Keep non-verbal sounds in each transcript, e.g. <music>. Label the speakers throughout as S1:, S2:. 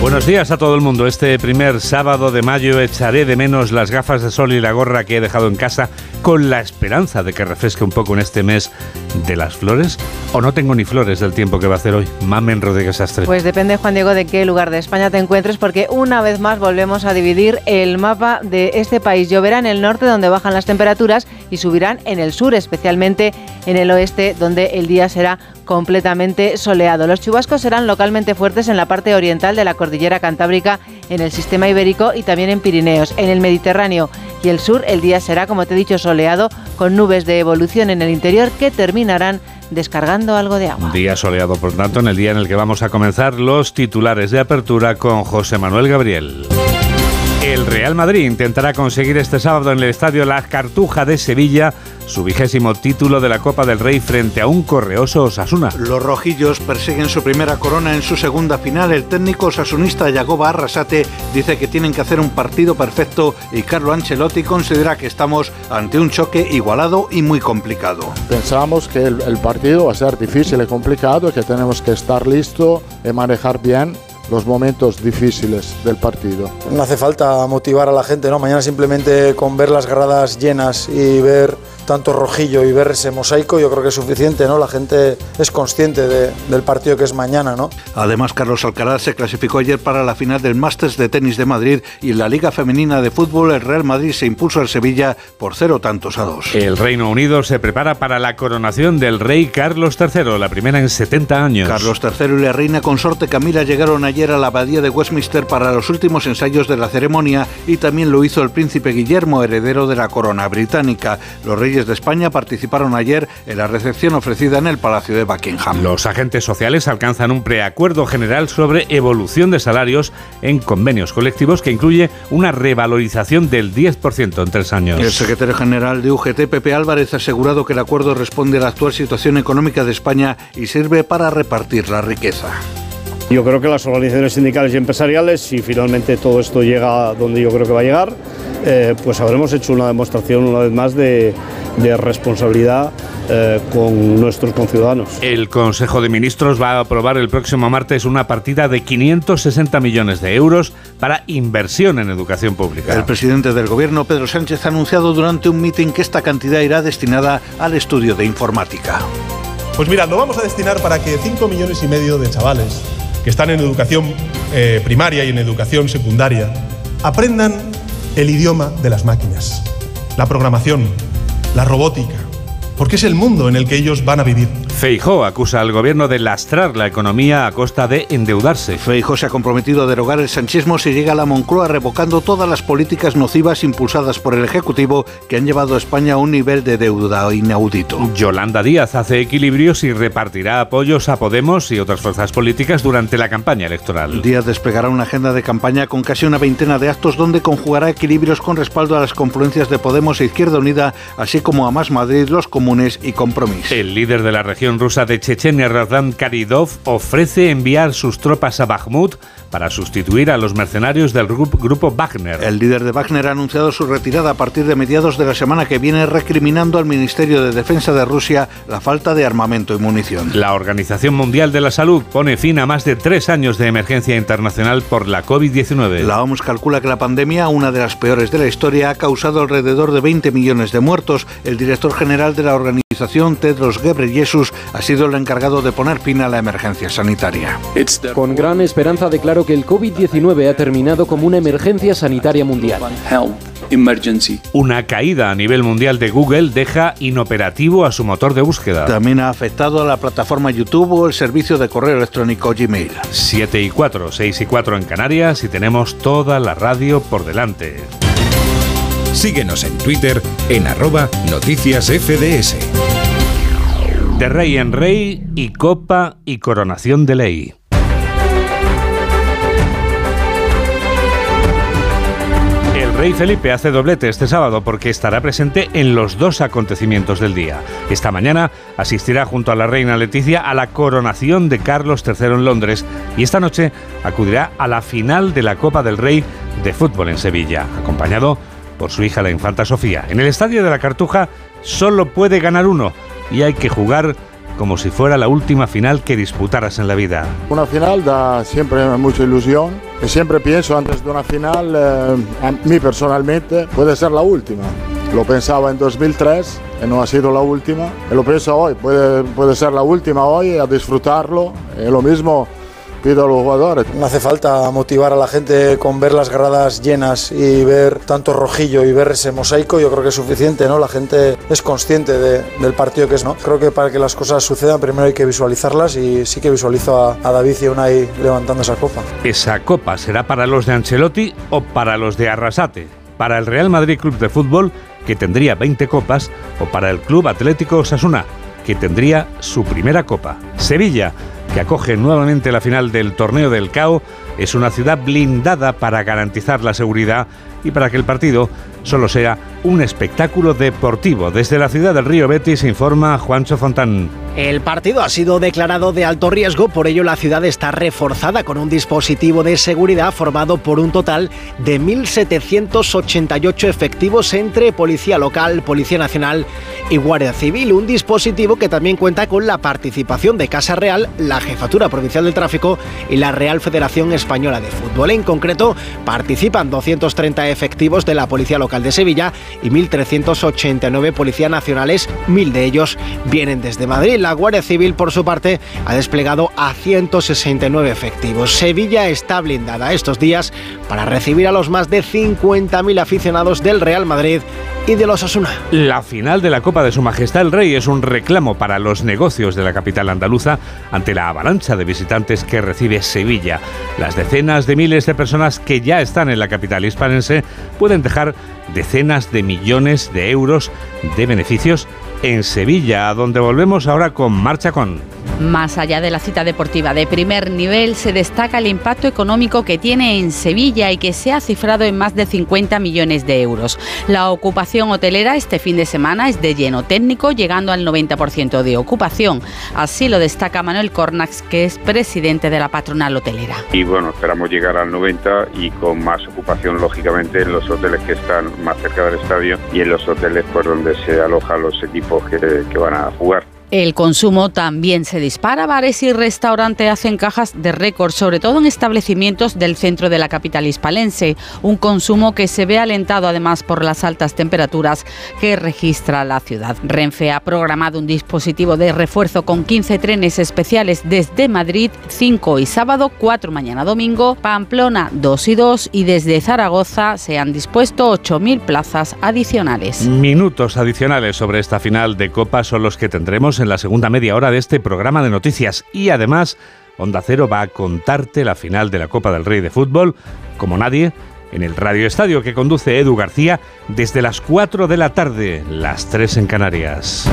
S1: Buenos días a todo el mundo. Este primer sábado de mayo echaré de menos las gafas de sol y la gorra que he dejado en casa con la esperanza de que refresque un poco en este mes de las flores. ¿O no tengo ni flores del tiempo que va a hacer hoy? Mamen Rodríguez Astre.
S2: Pues depende, Juan Diego, de qué lugar de España te encuentres, porque una vez más volvemos a dividir el mapa de este país. Lloverá en el norte, donde bajan las temperaturas, y subirán en el sur, especialmente en el oeste, donde el día será completamente soleado. Los chubascos serán localmente fuertes en la parte oriental de la cordillera cantábrica, en el sistema ibérico y también en Pirineos. En el Mediterráneo y el sur el día será, como te he dicho, soleado, con nubes de evolución en el interior que terminarán descargando algo de agua.
S1: Día soleado, por tanto, en el día en el que vamos a comenzar los titulares de apertura con José Manuel Gabriel. El Real Madrid intentará conseguir este sábado en el estadio La Cartuja de Sevilla su vigésimo título de la Copa del Rey frente a un correoso Osasuna.
S3: Los rojillos persiguen su primera corona en su segunda final. El técnico osasunista Yagoba Arrasate dice que tienen que hacer un partido perfecto y Carlo Ancelotti considera que estamos ante un choque igualado y muy complicado.
S4: Pensábamos que el, el partido va a ser difícil y complicado, que tenemos que estar listos y manejar bien los momentos difíciles del partido.
S5: No hace falta motivar a la gente, ¿no? Mañana simplemente con ver las gradas llenas y ver tanto rojillo y ver ese mosaico, yo creo que es suficiente, ¿no? La gente es consciente de, del partido que es mañana, ¿no?
S3: Además, Carlos Alcaraz se clasificó ayer para la final del Masters de Tenis de Madrid y en la Liga Femenina de Fútbol el Real Madrid se impuso al Sevilla por cero tantos a dos.
S1: El Reino Unido se prepara para la coronación del rey Carlos III, la primera en 70 años.
S3: Carlos III y la reina consorte Camila llegaron ayer a la abadía de Westminster para los últimos ensayos de la ceremonia y también lo hizo el príncipe Guillermo, heredero de la corona británica. Los reyes de España participaron ayer en la recepción ofrecida en el Palacio de Buckingham.
S1: Los agentes sociales alcanzan un preacuerdo general sobre evolución de salarios en convenios colectivos que incluye una revalorización del 10% en tres años.
S3: El secretario general de UGT, Pepe Álvarez, ha asegurado que el acuerdo responde a la actual situación económica de España y sirve para repartir la riqueza.
S6: Yo creo que las organizaciones sindicales y empresariales, si finalmente todo esto llega donde yo creo que va a llegar, eh, pues habremos hecho una demostración una vez más de, de responsabilidad eh, con nuestros conciudadanos.
S1: El Consejo de Ministros va a aprobar el próximo martes una partida de 560 millones de euros para inversión en educación pública.
S3: El presidente del gobierno, Pedro Sánchez, ha anunciado durante un mitin que esta cantidad irá destinada al estudio de informática.
S7: Pues mira, lo vamos a destinar para que 5 millones y medio de chavales que están en educación eh, primaria y en educación secundaria aprendan el idioma de las máquinas, la programación, la robótica, porque es el mundo en el que ellos van a vivir.
S1: Feijó acusa al gobierno de lastrar la economía a costa de endeudarse.
S3: Feijó se ha comprometido a derogar el sanchismo si llega a la Moncloa revocando todas las políticas nocivas impulsadas por el Ejecutivo que han llevado a España a un nivel de deuda inaudito.
S1: Yolanda Díaz hace equilibrios y repartirá apoyos a Podemos y otras fuerzas políticas durante la campaña electoral.
S3: Díaz desplegará una agenda de campaña con casi una veintena de actos donde conjugará equilibrios con respaldo a las confluencias de Podemos e Izquierda Unida, así como a Más Madrid, los comunes y Compromís.
S1: El líder de la región rusa de Chechenia, Razdan Karidov, ofrece enviar sus tropas a Bakhmut para sustituir a los mercenarios del grupo, grupo Wagner.
S3: El líder de Wagner ha anunciado su retirada a partir de mediados de la semana que viene, recriminando al Ministerio de Defensa de Rusia la falta de armamento y munición.
S1: La Organización Mundial de la Salud pone fin a más de tres años de emergencia internacional por la COVID-19.
S3: La OMS calcula que la pandemia, una de las peores de la historia, ha causado alrededor de 20 millones de muertos. El director general de la organización, Tedros Ghebreyesus, ha sido el encargado de poner fin a la emergencia sanitaria.
S8: Con gran esperanza declaro que el COVID-19 ha terminado como una emergencia sanitaria mundial.
S1: Una caída a nivel mundial de Google deja inoperativo a su motor de búsqueda.
S3: También ha afectado a la plataforma YouTube o el servicio de correo electrónico Gmail.
S1: 7 y 4, 6 y 4 en Canarias y tenemos toda la radio por delante.
S9: Síguenos en Twitter en arroba.
S1: De rey en rey y copa y coronación de ley. El rey Felipe hace doblete este sábado porque estará presente en los dos acontecimientos del día. Esta mañana asistirá junto a la reina Leticia a la coronación de Carlos III en Londres y esta noche acudirá a la final de la Copa del Rey de fútbol en Sevilla, acompañado por su hija la infanta Sofía. En el estadio de la Cartuja solo puede ganar uno y hay que jugar como si fuera la última final que disputaras en la vida.
S4: Una final da siempre mucha ilusión. Y siempre pienso antes de una final, eh, a mí personalmente, puede ser la última. Lo pensaba en 2003 y no ha sido la última. Y lo pienso hoy, puede, puede ser la última hoy, a disfrutarlo. Y lo mismo pido a los jugadores.
S5: No hace falta motivar a la gente con ver las gradas llenas y ver tanto rojillo y ver ese mosaico, yo creo que es suficiente, ¿no? La gente es consciente de- del partido que es, ¿no? Creo que para que las cosas sucedan primero hay que visualizarlas y sí que visualizo a, a David y a Unai levantando esa copa.
S1: ¿Esa copa será para los de Ancelotti o para los de Arrasate? ¿Para el Real Madrid Club de Fútbol, que tendría 20 copas, o para el Club Atlético Osasuna, que tendría su primera copa? Sevilla, que acoge nuevamente la final del torneo del CAO, es una ciudad blindada para garantizar la seguridad y para que el partido solo sea un espectáculo deportivo. Desde la ciudad del Río Betis informa Juancho Fontán.
S10: El partido ha sido declarado de alto riesgo, por ello la ciudad está reforzada con un dispositivo de seguridad formado por un total de 1.788 efectivos entre Policía Local, Policía Nacional y Guardia Civil. Un dispositivo que también cuenta con la participación de Casa Real, la Jefatura Provincial del Tráfico y la Real Federación Española de Fútbol. En concreto, participan 230 efectivos de la Policía Local de Sevilla y 1.389 policías nacionales, mil de ellos vienen desde Madrid. La Guardia Civil, por su parte, ha desplegado a 169 efectivos. Sevilla está blindada estos días para recibir a los más de 50.000 aficionados del Real Madrid y de los Osasuna.
S1: La final de la Copa de Su Majestad el Rey es un reclamo para los negocios de la capital andaluza ante la avalancha de visitantes que recibe Sevilla. Las decenas de miles de personas que ya están en la capital hispanense pueden dejar decenas de millones de euros de beneficios en Sevilla, a donde volvemos ahora con Marcha con.
S11: Más allá de la cita deportiva de primer nivel, se destaca el impacto económico que tiene en Sevilla y que se ha cifrado en más de 50 millones de euros. La ocupación hotelera este fin de semana es de lleno técnico, llegando al 90% de ocupación. Así lo destaca Manuel Cornax, que es presidente de la patronal hotelera.
S12: y bueno, esperamos llegar al 90 y con más ocupación lógicamente en los hoteles que están más cerca del estadio y en los hoteles pues donde se alojan los equipos que, que van a jugar.
S11: El consumo también se dispara. Bares y restaurantes hacen cajas de récord, sobre todo en establecimientos del centro de la capital hispalense. Un consumo que se ve alentado además por las altas temperaturas que registra la ciudad. Renfe ha programado un dispositivo de refuerzo con 15 trenes especiales desde Madrid, 5 y sábado, 4 mañana domingo, Pamplona 2 y 2 y desde Zaragoza se han dispuesto 8.000 plazas adicionales.
S1: Minutos adicionales sobre esta final de Copa son los que tendremos en la segunda media hora de este programa de noticias y además Onda Cero va a contarte la final de la Copa del Rey de Fútbol como nadie en el Radio Estadio que conduce Edu García desde las 4 de la tarde, las 3 en Canarias.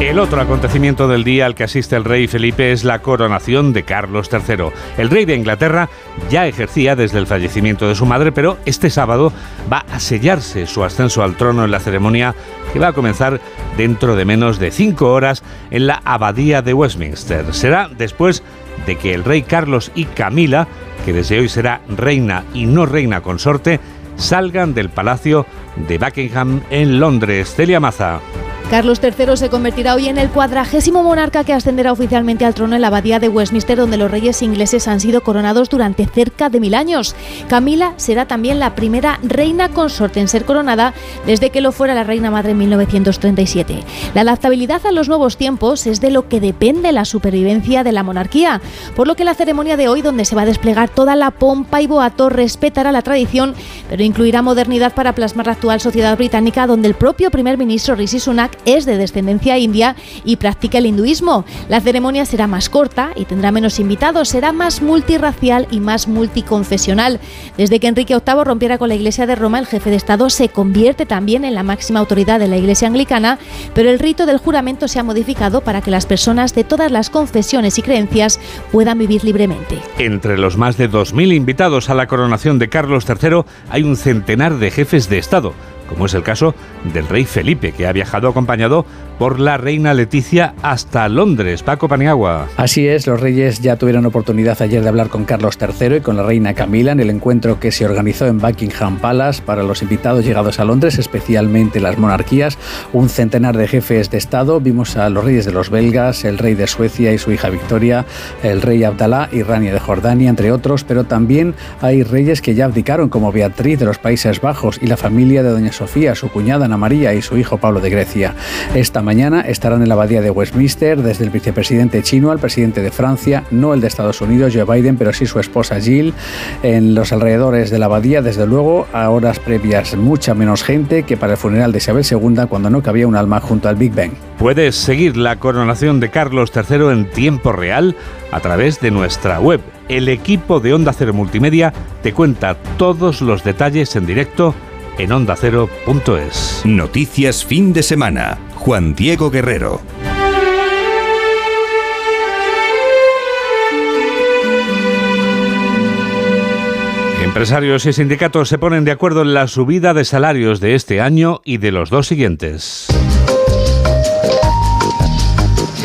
S1: El otro acontecimiento del día al que asiste el rey Felipe es la coronación de Carlos III. El rey de Inglaterra ya ejercía desde el fallecimiento de su madre, pero este sábado va a sellarse su ascenso al trono en la ceremonia que va a comenzar dentro de menos de cinco horas en la abadía de Westminster. Será después de que el rey Carlos y Camila, que desde hoy será reina y no reina consorte, salgan del palacio de Buckingham en Londres. Celia Maza.
S13: Carlos III se convertirá hoy en el cuadragésimo monarca que ascenderá oficialmente al trono en la abadía de Westminster, donde los reyes ingleses han sido coronados durante cerca de mil años. Camila será también la primera reina consorte en ser coronada desde que lo fuera la reina madre en 1937. La adaptabilidad a los nuevos tiempos es de lo que depende la supervivencia de la monarquía, por lo que la ceremonia de hoy, donde se va a desplegar toda la pompa y boato, respetará la tradición, pero incluirá modernidad para plasmar la actual sociedad británica, donde el propio primer ministro Rishi Sunak es de descendencia india y practica el hinduismo. La ceremonia será más corta y tendrá menos invitados, será más multirracial y más multiconfesional. Desde que Enrique VIII rompiera con la Iglesia de Roma, el jefe de Estado se convierte también en la máxima autoridad de la Iglesia anglicana, pero el rito del juramento se ha modificado para que las personas de todas las confesiones y creencias puedan vivir libremente.
S1: Entre los más de 2.000 invitados a la coronación de Carlos III hay un centenar de jefes de Estado como es el caso del rey Felipe, que ha viajado acompañado por la reina Leticia hasta Londres. Paco Paniagua.
S14: Así es, los reyes ya tuvieron oportunidad ayer de hablar con Carlos III y con la reina Camila en el encuentro que se organizó en Buckingham Palace para los invitados llegados a Londres, especialmente las monarquías. Un centenar de jefes de Estado. Vimos a los reyes de los belgas, el rey de Suecia y su hija Victoria, el rey Abdalá y Rania de Jordania, entre otros, pero también hay reyes que ya abdicaron, como Beatriz de los Países Bajos y la familia de Doña Sofía, su cuñada Ana María y su hijo Pablo de Grecia. Esta mañana estarán en la abadía de Westminster desde el vicepresidente chino al presidente de Francia, no el de Estados Unidos, Joe Biden, pero sí su esposa Jill. En los alrededores de la abadía, desde luego, a horas previas, mucha menos gente que para el funeral de Isabel II cuando no cabía un alma junto al Big Ben.
S1: Puedes seguir la coronación de Carlos III en tiempo real a través de nuestra web. El equipo de Onda Cero Multimedia te cuenta todos los detalles en directo en ondacero.es.
S9: Noticias fin de semana. Juan Diego Guerrero.
S1: Empresarios y sindicatos se ponen de acuerdo en la subida de salarios de este año y de los dos siguientes.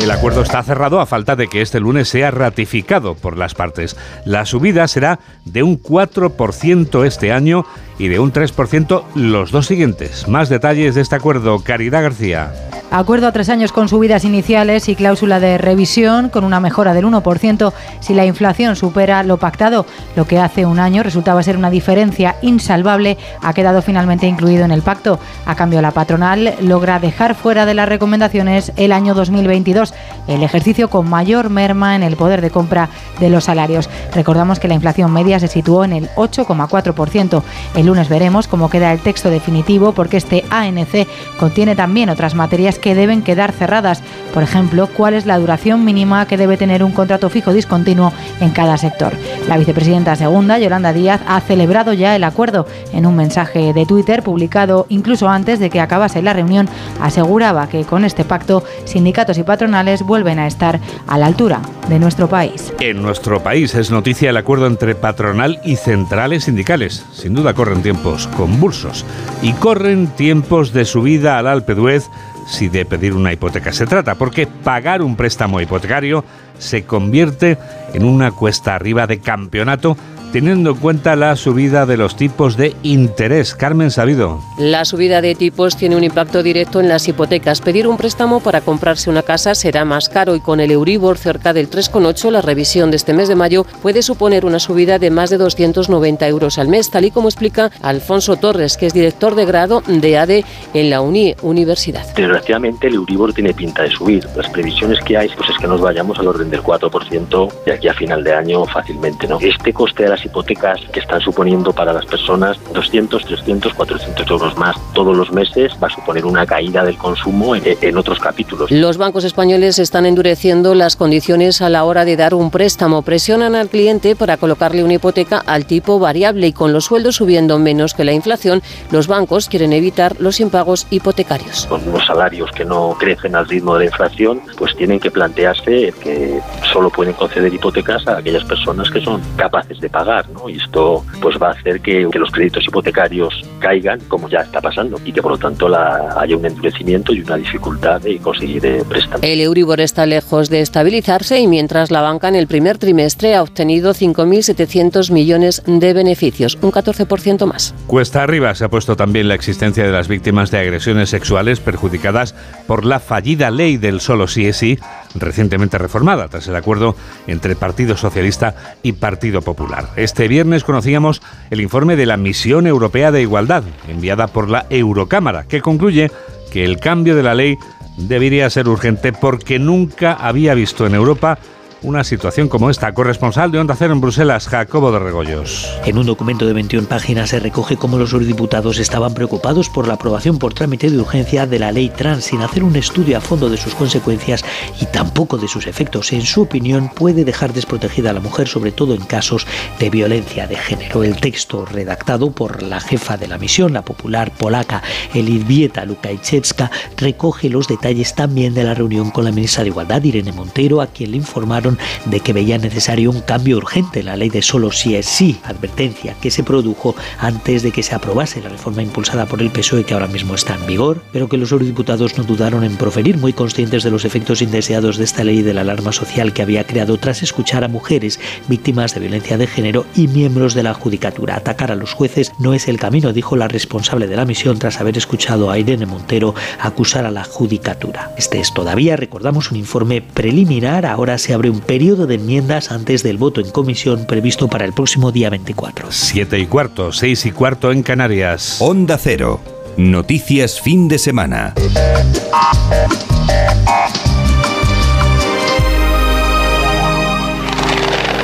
S1: El acuerdo está cerrado a falta de que este lunes sea ratificado por las partes. La subida será de un 4% este año y de un 3% los dos siguientes. Más detalles de este acuerdo, Caridad García.
S15: Acuerdo a tres años con subidas iniciales y cláusula de revisión con una mejora del 1% si la inflación supera lo pactado. Lo que hace un año resultaba ser una diferencia insalvable ha quedado finalmente incluido en el pacto. A cambio, la patronal logra dejar fuera de las recomendaciones el año 2022, el ejercicio con mayor merma en el poder de compra de los salarios. Recordamos que la inflación media se situó en el 8,4%. El lunes veremos cómo queda el texto definitivo porque este ANC contiene también otras materias que deben quedar cerradas. Por ejemplo, cuál es la duración mínima que debe tener un contrato fijo discontinuo en cada sector. La vicepresidenta segunda, Yolanda Díaz, ha celebrado ya el acuerdo. En un mensaje de Twitter publicado incluso antes de que acabase la reunión, aseguraba que con este pacto sindicatos y patronales vuelven a estar a la altura de nuestro país.
S1: En nuestro país es noticia el acuerdo entre patronal y centrales sindicales. Sin duda corren tiempos convulsos y corren tiempos de subida al Alpe d'Huez si de pedir una hipoteca se trata, porque pagar un préstamo hipotecario se convierte en una cuesta arriba de campeonato teniendo en cuenta la subida de los tipos de interés. Carmen Sabido.
S16: La subida de tipos tiene un impacto directo en las hipotecas. Pedir un préstamo para comprarse una casa será más caro y con el Euribor cerca del 3,8 la revisión de este mes de mayo puede suponer una subida de más de 290 euros al mes, tal y como explica Alfonso Torres, que es director de grado de ADE en la UNI Universidad.
S17: Desgraciadamente el Euribor tiene pinta de subir. Las previsiones que hay pues es que nos vayamos al orden del 4% de aquí a final de año fácilmente. ¿no? Este coste de las hipotecas que están suponiendo para las personas 200, 300, 400 euros más todos los meses va a suponer una caída del consumo en, en otros capítulos.
S16: Los bancos españoles están endureciendo las condiciones a la hora de dar un préstamo. Presionan al cliente para colocarle una hipoteca al tipo variable y con los sueldos subiendo menos que la inflación, los bancos quieren evitar los impagos hipotecarios.
S17: Con unos salarios que no crecen al ritmo de la inflación, pues tienen que plantearse que solo pueden conceder hipotecas a aquellas personas que son capaces de pagar. ¿No? Y esto pues va a hacer que, que, los créditos hipotecarios caigan, como ya está pasando, y que por lo tanto la, haya un endurecimiento y una dificultad de conseguir eh, préstamos.
S16: El Euribor está lejos de estabilizarse y mientras la banca en el primer trimestre ha obtenido 5.700 millones de beneficios, un 14% más.
S1: Cuesta arriba se ha puesto también la existencia de las víctimas de agresiones sexuales perjudicadas por la fallida ley del solo sí es sí, recientemente reformada tras el acuerdo entre Partido Socialista y Partido Popular. Este viernes conocíamos el informe de la Misión Europea de Igualdad, enviada por la Eurocámara, que concluye que el cambio de la ley debería ser urgente porque nunca había visto en Europa una situación como esta. Corresponsal de Onda Cero en Bruselas, Jacobo de Regoyos.
S18: En un documento de 21 páginas se recoge cómo los eurodiputados estaban preocupados por la aprobación por trámite de urgencia de la ley trans sin hacer un estudio a fondo de sus consecuencias y tampoco de sus efectos. En su opinión, puede dejar desprotegida a la mujer, sobre todo en casos de violencia de género. El texto redactado por la jefa de la misión, la popular polaca Elizbieta Lukajewska, recoge los detalles también de la reunión con la ministra de Igualdad, Irene Montero, a quien le informaron de que veía necesario un cambio urgente en la ley de solo si es sí, advertencia que se produjo antes de que se aprobase la reforma impulsada por el PSOE que ahora mismo está en vigor, pero que los eurodiputados no dudaron en proferir, muy conscientes de los efectos indeseados de esta ley de la alarma social que había creado tras escuchar a mujeres víctimas de violencia de género y miembros de la judicatura. Atacar a los jueces no es el camino, dijo la responsable de la misión tras haber escuchado a Irene Montero acusar a la judicatura. Este es todavía, recordamos, un informe preliminar. Ahora se abre un periodo de enmiendas antes del voto en comisión previsto para el próximo día 24.
S1: Siete y cuarto, seis y cuarto en Canarias.
S9: Onda Cero. Noticias fin de semana.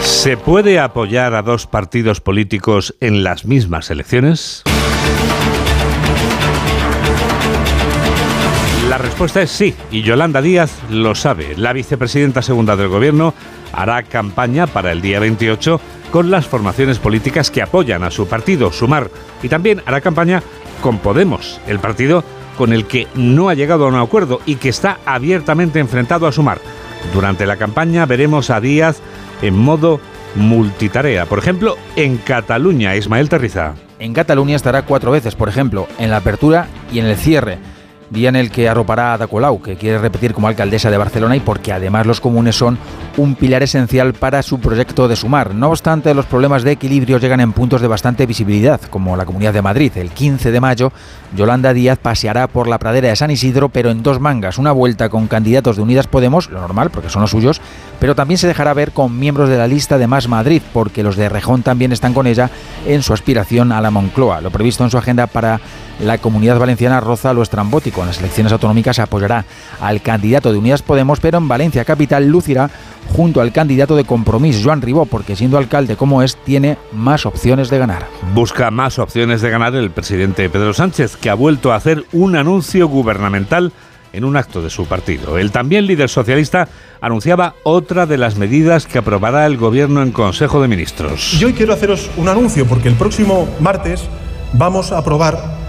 S1: ¿Se puede apoyar a dos partidos políticos en las mismas elecciones? La respuesta es sí, y Yolanda Díaz lo sabe. La vicepresidenta segunda del Gobierno hará campaña para el día 28 con las formaciones políticas que apoyan a su partido, Sumar, y también hará campaña con Podemos, el partido con el que no ha llegado a un acuerdo y que está abiertamente enfrentado a Sumar. Durante la campaña veremos a Díaz en modo multitarea, por ejemplo, en Cataluña, Ismael Terriza.
S19: En Cataluña estará cuatro veces, por ejemplo, en la apertura y en el cierre día en el que arropará a Ada Colau, que quiere repetir como alcaldesa de Barcelona y porque además los comunes son un pilar esencial para su proyecto de sumar. No obstante, los problemas de equilibrio llegan en puntos de bastante visibilidad, como la Comunidad de Madrid. El 15 de mayo, Yolanda Díaz paseará por la pradera de San Isidro, pero en dos mangas, una vuelta con candidatos de Unidas Podemos, lo normal, porque son los suyos, pero también se dejará ver con miembros de la lista de Más Madrid, porque los de Rejón también están con ella en su aspiración a la Moncloa. Lo previsto en su agenda para la comunidad valenciana roza lo estrambótico. En las elecciones autonómicas apoyará al candidato de Unidas Podemos, pero en Valencia Capital lucirá junto al candidato de Compromís, Joan Ribó, porque siendo alcalde como es, tiene más opciones de ganar.
S1: Busca más opciones de ganar el presidente Pedro Sánchez, que ha vuelto a hacer un anuncio gubernamental en un acto de su partido. El también líder socialista anunciaba otra de las medidas que aprobará el gobierno en Consejo de Ministros.
S7: Y hoy quiero haceros un anuncio porque el próximo martes vamos a aprobar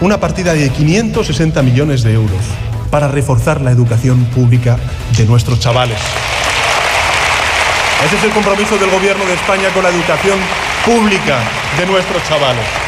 S7: una partida de 560 millones de euros para reforzar la educación pública de nuestros chavales. Ese es el compromiso del Gobierno de España con la educación pública de nuestros chavales.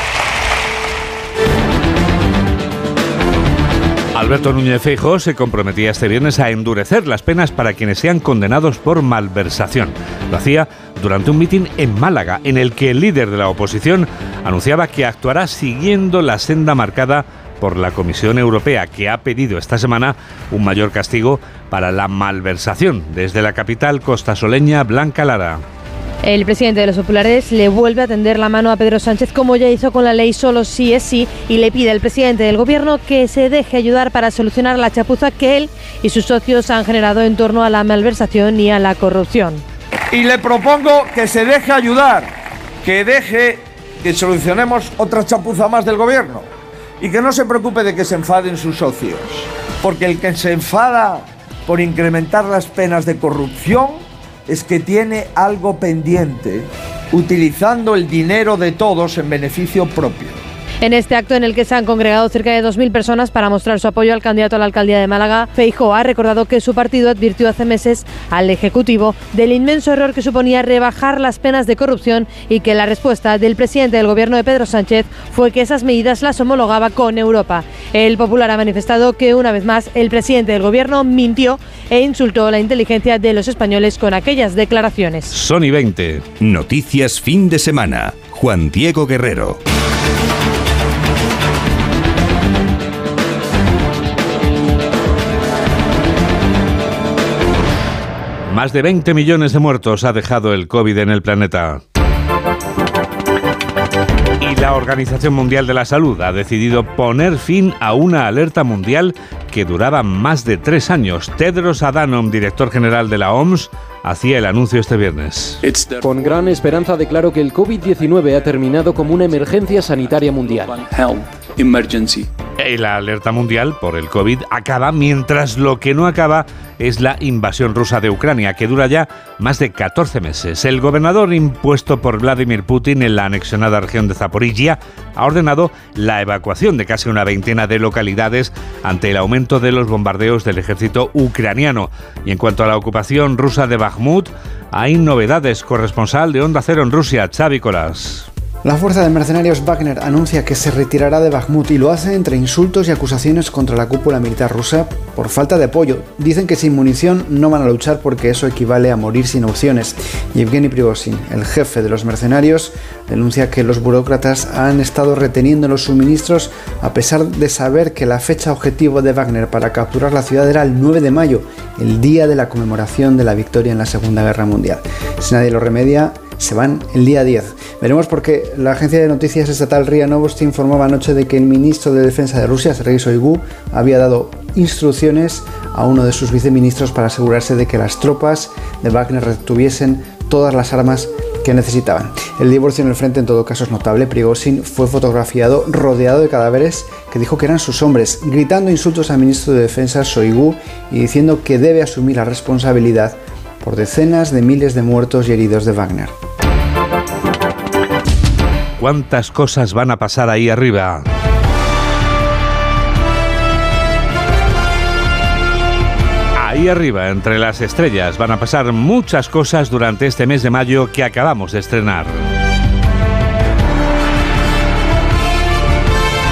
S1: Alberto Núñez Feijóo se comprometía este viernes a endurecer las penas para quienes sean condenados por malversación. Lo hacía durante un mitin en Málaga, en el que el líder de la oposición anunciaba que actuará siguiendo la senda marcada por la Comisión Europea, que ha pedido esta semana un mayor castigo para la malversación. Desde la capital costasoleña, Blanca Lara.
S20: El presidente de los populares le vuelve a tender la mano a Pedro Sánchez como ya hizo con la ley solo sí es sí y le pide al presidente del gobierno que se deje ayudar para solucionar la chapuza que él y sus socios han generado en torno a la malversación y a la corrupción.
S21: Y le propongo que se deje ayudar, que deje que solucionemos otra chapuza más del gobierno y que no se preocupe de que se enfaden sus socios, porque el que se enfada por incrementar las penas de corrupción es que tiene algo pendiente utilizando el dinero de todos en beneficio propio.
S20: En este acto en el que se han congregado cerca de 2.000 personas para mostrar su apoyo al candidato a la alcaldía de Málaga, Feijóo ha recordado que su partido advirtió hace meses al Ejecutivo del inmenso error que suponía rebajar las penas de corrupción y que la respuesta del presidente del gobierno de Pedro Sánchez fue que esas medidas las homologaba con Europa. El Popular ha manifestado que una vez más el presidente del gobierno mintió e insultó la inteligencia de los españoles con aquellas declaraciones.
S1: Sony 20.
S9: Noticias fin de semana. Juan Diego Guerrero.
S1: Más de 20 millones de muertos ha dejado el COVID en el planeta. Y la Organización Mundial de la Salud ha decidido poner fin a una alerta mundial que duraba más de tres años. Tedros Adhanom, director general de la OMS, hacía el anuncio este viernes.
S8: Con gran esperanza declaro que el COVID-19 ha terminado como una emergencia sanitaria mundial.
S1: Y la alerta mundial por el COVID acaba mientras lo que no acaba es la invasión rusa de Ucrania, que dura ya más de 14 meses. El gobernador impuesto por Vladimir Putin en la anexionada región de Zaporizhia ha ordenado la evacuación de casi una veintena de localidades ante el aumento de los bombardeos del ejército ucraniano. Y en cuanto a la ocupación rusa de Bakhmut, hay novedades. Corresponsal de Onda Cero en Rusia, Xavi Colas.
S22: La fuerza de mercenarios Wagner anuncia que se retirará de Bakhmut y lo hace entre insultos y acusaciones contra la cúpula militar rusa por falta de apoyo. Dicen que sin munición no van a luchar porque eso equivale a morir sin opciones. Yevgeny Prigozhin, el jefe de los mercenarios, denuncia que los burócratas han estado reteniendo los suministros a pesar de saber que la fecha objetivo de Wagner para capturar la ciudad era el 9 de mayo, el día de la conmemoración de la victoria en la Segunda Guerra Mundial. Si nadie lo remedia, se van el día 10. Veremos por qué la agencia de noticias estatal RIA Novosti informaba anoche de que el ministro de Defensa de Rusia, Sergei Shoigu, había dado instrucciones a uno de sus viceministros para asegurarse de que las tropas de Wagner retuviesen todas las armas que necesitaban. El divorcio en el frente en todo caso es notable. Prigozhin fue fotografiado rodeado de cadáveres que dijo que eran sus hombres, gritando insultos al ministro de Defensa Shoigu y diciendo que debe asumir la responsabilidad por decenas de miles de muertos y heridos de Wagner.
S1: ¿Cuántas cosas van a pasar ahí arriba? Ahí arriba, entre las estrellas, van a pasar muchas cosas durante este mes de mayo que acabamos de estrenar.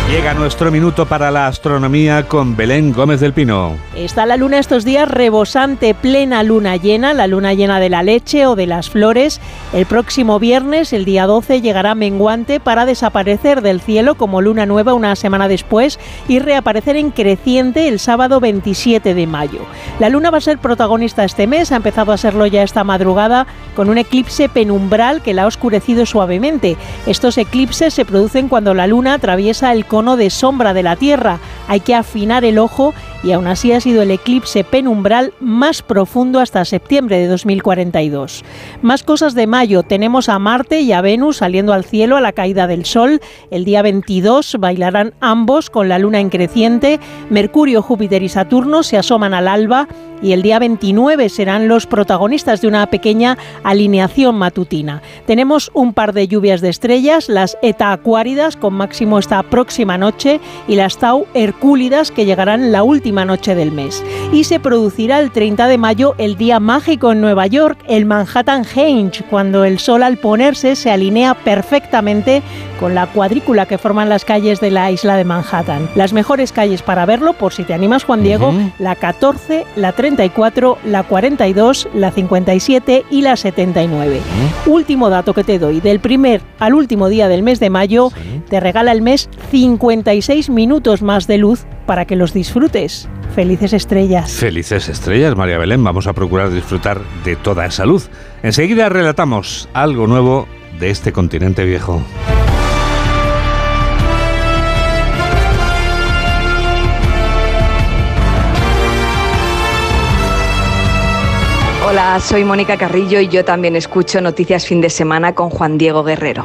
S1: Llega nuestro minuto para la astronomía con Belén Gómez del Pino.
S23: Está la luna estos días rebosante, plena luna llena, la luna llena de la leche o de las flores. El próximo viernes, el día 12, llegará menguante para desaparecer del cielo como luna nueva una semana después y reaparecer en creciente el sábado 27 de mayo. La luna va a ser protagonista este mes, ha empezado a serlo ya esta madrugada con un eclipse penumbral que la ha oscurecido suavemente. Estos eclipses se producen cuando la luna atraviesa el cono de sombra de la Tierra. Hay que afinar el ojo y aún así ha sido el eclipse penumbral más profundo hasta septiembre de 2042. Más cosas de mayo. Tenemos a Marte y a Venus saliendo al cielo a la caída del Sol. El día 22 bailarán ambos con la luna en creciente. Mercurio, Júpiter y Saturno se asoman al alba y el día 29 serán los protagonistas de una pequeña alineación matutina. Tenemos un par de lluvias de estrellas, las Eta Acuáridas con máximo esta próxima noche y las Tau Hercúlidas que llegarán la última noche del mes. Y se producirá el 30 de mayo el día mágico en Nueva York, el Manhattan Henge, cuando el sol al ponerse se alinea perfectamente con la cuadrícula que forman las calles de la isla de Manhattan. Las mejores calles para verlo, por si te animas Juan Diego, la 14, la 34, la 42, la 57 y la 79. Último dato que te doy, del primer al último día del mes de mayo, te regala el mes 56 minutos más de luz para que los disfrutes. Felices estrellas.
S1: Felices estrellas, María Belén. Vamos a procurar disfrutar de toda esa luz. Enseguida relatamos algo nuevo de este continente viejo.
S24: Hola, soy Mónica Carrillo y yo también escucho Noticias Fin de Semana con Juan Diego Guerrero.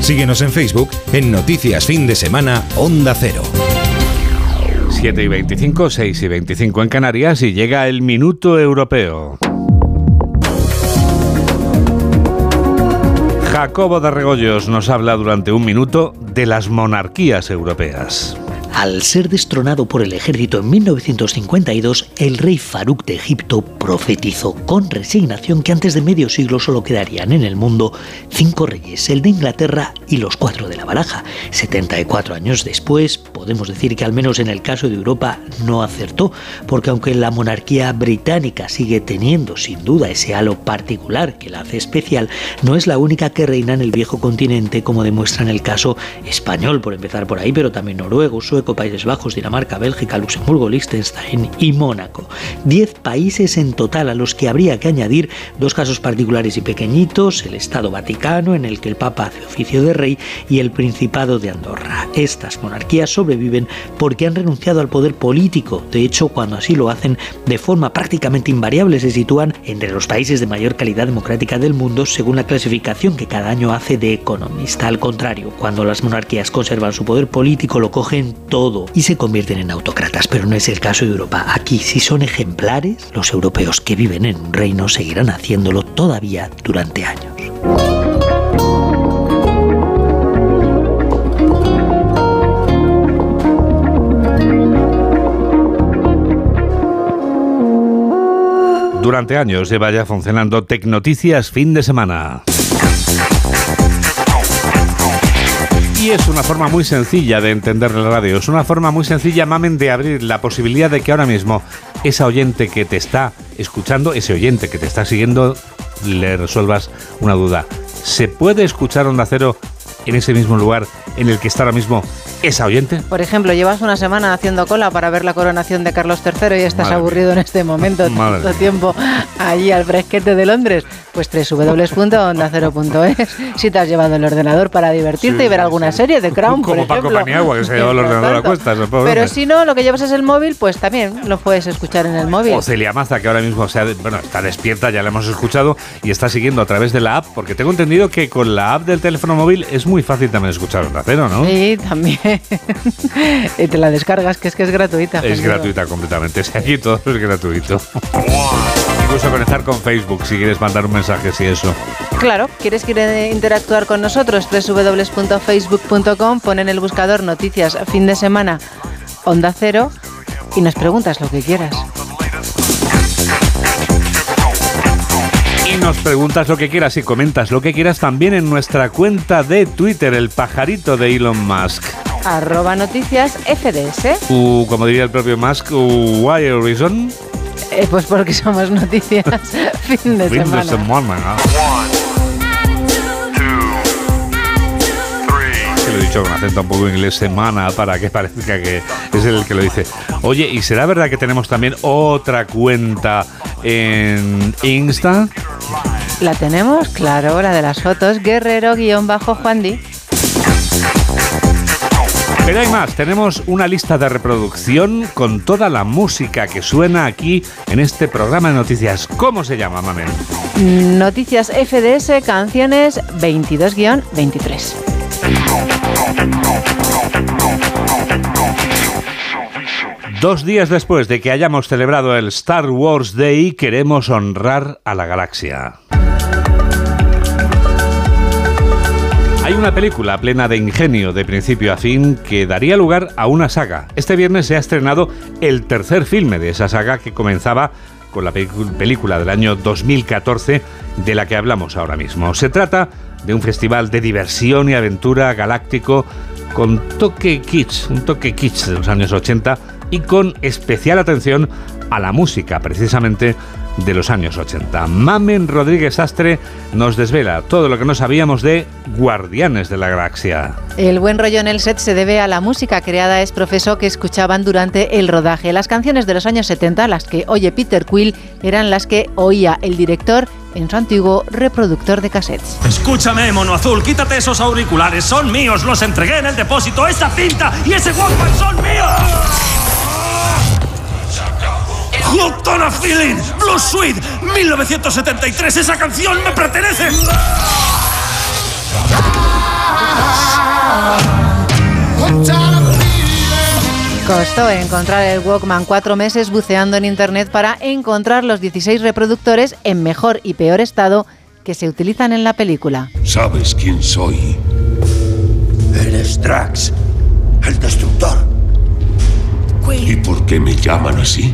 S9: Síguenos en Facebook en Noticias Fin de Semana Onda Cero.
S1: 7 y 25, 6 y 25 en Canarias y llega el minuto europeo. Jacobo de Regoyos nos habla durante un minuto de las monarquías europeas.
S18: Al ser destronado por el ejército en 1952, el rey Farouk de Egipto profetizó con resignación que antes de medio siglo solo quedarían en el mundo cinco reyes, el de Inglaterra y los cuatro de la baraja. 74 años después, podemos decir que al menos en el caso de Europa no acertó, porque aunque la monarquía británica sigue teniendo sin duda ese halo particular que la hace especial, no es la única que reina en el viejo continente, como demuestra en el caso español, por empezar por ahí, pero también noruego, sueco, Países Bajos, Dinamarca, Bélgica, Luxemburgo, Liechtenstein y Mónaco. Diez países en total a los que habría que añadir dos casos particulares y pequeñitos, el Estado Vaticano, en el que el Papa hace oficio de rey, y el Principado de Andorra. Estas monarquías sobreviven porque han renunciado al poder político. De hecho, cuando así lo hacen de forma prácticamente invariable, se sitúan entre los países de mayor calidad democrática del mundo según la clasificación que cada año hace de economista. Al contrario, cuando las monarquías conservan su poder político, lo cogen todo y se convierten en autócratas. Pero no es el caso de Europa. Aquí, si son ejemplares, los europeos que viven en un reino seguirán haciéndolo todavía durante años.
S1: Durante años lleva ya funcionando Tecnoticias fin de semana. Y es una forma muy sencilla de entender la radio. Es una forma muy sencilla, mamen, de abrir la posibilidad de que ahora mismo esa oyente que te está escuchando, ese oyente que te está siguiendo, le resuelvas una duda. ¿Se puede escuchar Onda Cero en ese mismo lugar en el que está ahora mismo esa oyente?
S25: Por ejemplo, llevas una semana haciendo cola para ver la coronación de Carlos III y estás
S1: Madre
S25: aburrido en este momento, <laughs>
S1: Madre
S25: tanto tiempo allí al fresquete de Londres. Pues www.ondacero.es si te has llevado el ordenador para divertirte
S1: Sí,
S25: y ver
S1: sí,
S25: alguna serie de Crown, <laughs>
S1: Como
S25: por
S1: Paco
S25: ejemplo.
S1: Paniagua, que se ha llevado el <laughs> ordenador a cuestas.
S25: Pero
S1: hombre.
S25: si no, lo que llevas es el móvil, pues también lo puedes escuchar en el móvil.
S1: O Celia Maza, que ahora mismo se ha- bueno, está despierta, ya la hemos escuchado, y está siguiendo a través de la app, porque tengo entendido que con la app del teléfono móvil es muy fácil también escuchar Onda Cero, ¿no?
S25: Sí, también. <laughs> y te la descargas, que es que es gratuita.
S1: Es
S25: Fernando.
S1: gratuita completamente. Si aquí todo es gratuito. Incluso conectar con Facebook si quieres mandar un mensaje, si eso.
S25: Claro, ¿quieres interactuar con nosotros? www.facebook.com, pon en el buscador noticias fin de semana Onda Cero y nos preguntas lo que quieras.
S1: Y nos preguntas lo que quieras y comentas lo que quieras también en nuestra cuenta de Twitter, el pajarito de Elon Musk.
S25: Arroba noticias FDS.
S1: U, como diría el propio Musk, u, why a reason?
S25: Eh, pues porque somos noticias <laughs> fin de
S1: Fin de
S25: semana.
S1: semana. Que lo he dicho con acento un poco inglés, semana, para que parezca que es el que lo dice. Oye, ¿y será verdad que tenemos también otra cuenta en Insta?
S25: La tenemos, claro, la de las fotos, guerrero-juan Di.
S1: Pero hay más, tenemos una lista de reproducción con toda la música que suena aquí en este programa de noticias. ¿Cómo se llama, Mamen?
S25: Noticias FDS, canciones 22-23.
S1: Dos días después de que hayamos celebrado el Star Wars Day, queremos honrar a la galaxia. Hay una película plena de ingenio de principio a fin que daría lugar a una saga. Este viernes se ha estrenado el tercer filme de esa saga que comenzaba con la película del año 2014 de la que hablamos ahora mismo. Se trata de un festival de diversión y aventura galáctico con toque kitsch, un toque kitsch de los años 80 y con especial atención a la música precisamente de los años 80. Mamen Rodríguez Astre nos desvela todo lo que no sabíamos de Guardianes de la Galaxia.
S25: El buen rollo en el set se debe a la música creada es profesor que escuchaban durante el rodaje. Las canciones de los años 70, las que oye Peter Quill, eran las que oía el director en su antiguo reproductor de cassettes.
S26: Escúchame, mono azul, quítate esos auriculares, son míos, los entregué en el depósito, esa cinta y ese Walkman son míos. Hooked on a Feeling, Blue Suite, 1973, esa canción me pertenece.
S25: Costó encontrar el Walkman cuatro meses buceando en internet para encontrar los 16 reproductores en mejor y peor estado que se utilizan en la película.
S27: ¿Sabes quién soy? Eres Drax, el destructor. ¿Y por qué me llaman así?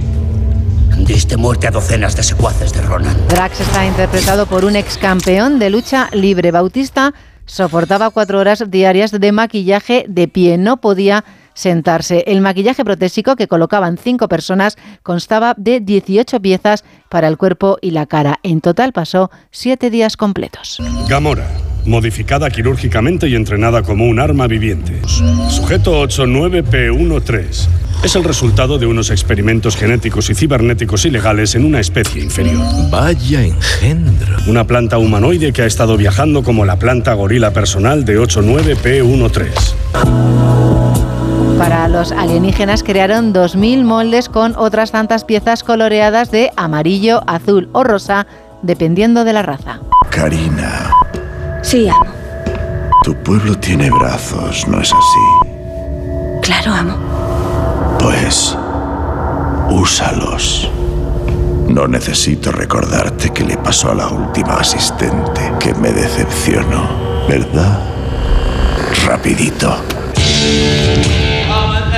S28: Diste muerte a docenas de secuaces de Ronan.
S25: Drax está interpretado por un ex campeón de lucha libre. Bautista soportaba cuatro horas diarias de maquillaje de pie. No podía sentarse. El maquillaje protésico que colocaban cinco personas constaba de 18 piezas para el cuerpo y la cara. En total pasó siete días completos.
S29: Gamora, modificada quirúrgicamente y entrenada como un arma viviente. Sujeto 89P13. Es el resultado de unos experimentos genéticos y cibernéticos ilegales en una especie inferior.
S27: Vaya engendro.
S29: Una planta humanoide que ha estado viajando como la planta gorila personal de 89P13.
S25: Para los alienígenas crearon 2.000 moldes con otras tantas piezas coloreadas de amarillo, azul o rosa, dependiendo de la raza.
S30: Karina,
S31: Sí, amo.
S30: tu pueblo tiene brazos, ¿no es así?
S31: Claro, amo.
S30: Pues úsalos. No necesito recordarte qué le pasó a la última asistente, que me decepcionó, ¿verdad? Rapidito.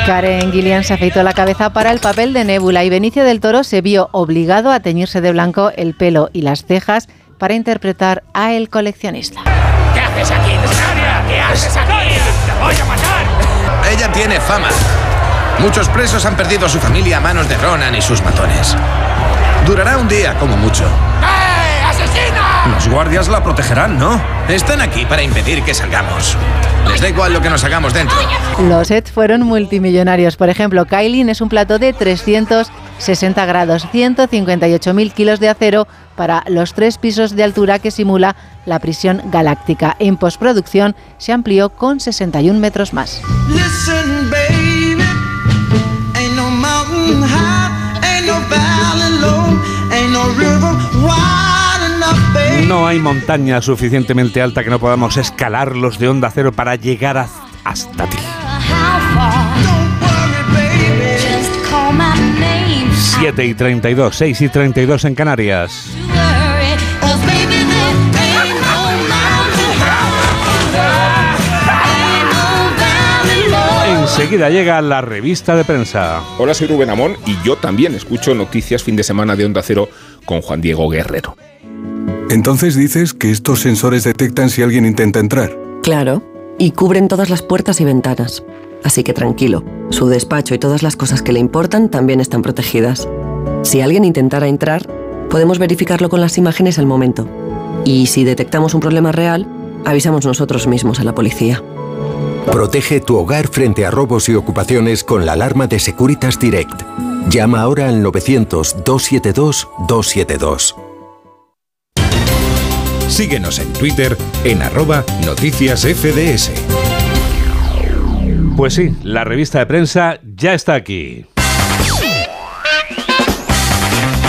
S25: Karen Gillian se afeitó la cabeza para el papel de Nebula y Benicio del Toro se vio obligado a teñirse de blanco el pelo y las cejas para interpretar a el coleccionista.
S28: ¿Qué haces aquí? ¿Qué haces aquí? ¡Te voy a matar!
S32: Ella tiene fama. Muchos presos han perdido a su familia a manos de Ronan y sus matones. Durará un día, como mucho.
S28: ¡Eh, asesina!
S32: Los guardias la protegerán, ¿no? Están aquí para impedir que salgamos. Les da igual lo que nos hagamos dentro.
S25: Los sets fueron multimillonarios. Por ejemplo, Kailin es un plato de 360 grados, 158.000 kilos de acero para los tres pisos de altura que simula la prisión galáctica. En postproducción se amplió con 61 metros más.
S33: Listen, baby, ain't no mountain high, ain't no valley low, ain't no river wide enough, baby.
S1: No hay montaña suficientemente alta que no podamos escalar los de onda cero para llegar a- hasta ti.
S33: Name.
S1: 7 y 32, 6 y 32 en Canarias. Enseguida llega la revista de prensa.
S34: Hola, soy Rubén Amón y yo también escucho noticias fin de semana de Onda Cero con Juan Diego Guerrero.
S30: Entonces dices que estos sensores detectan si alguien intenta entrar.
S35: Claro, y cubren todas las puertas y ventanas. Así que tranquilo, su despacho y todas las cosas que le importan también están protegidas. Si alguien intentara entrar, podemos verificarlo con las imágenes al momento. Y si detectamos un problema real, avisamos nosotros mismos a la policía.
S36: Protege tu hogar frente a robos y ocupaciones con la alarma de Securitas Direct. Llama ahora al 900-272-272.
S9: Síguenos en Twitter en arroba noticias FDS.
S1: Pues sí, la revista de prensa ya está aquí.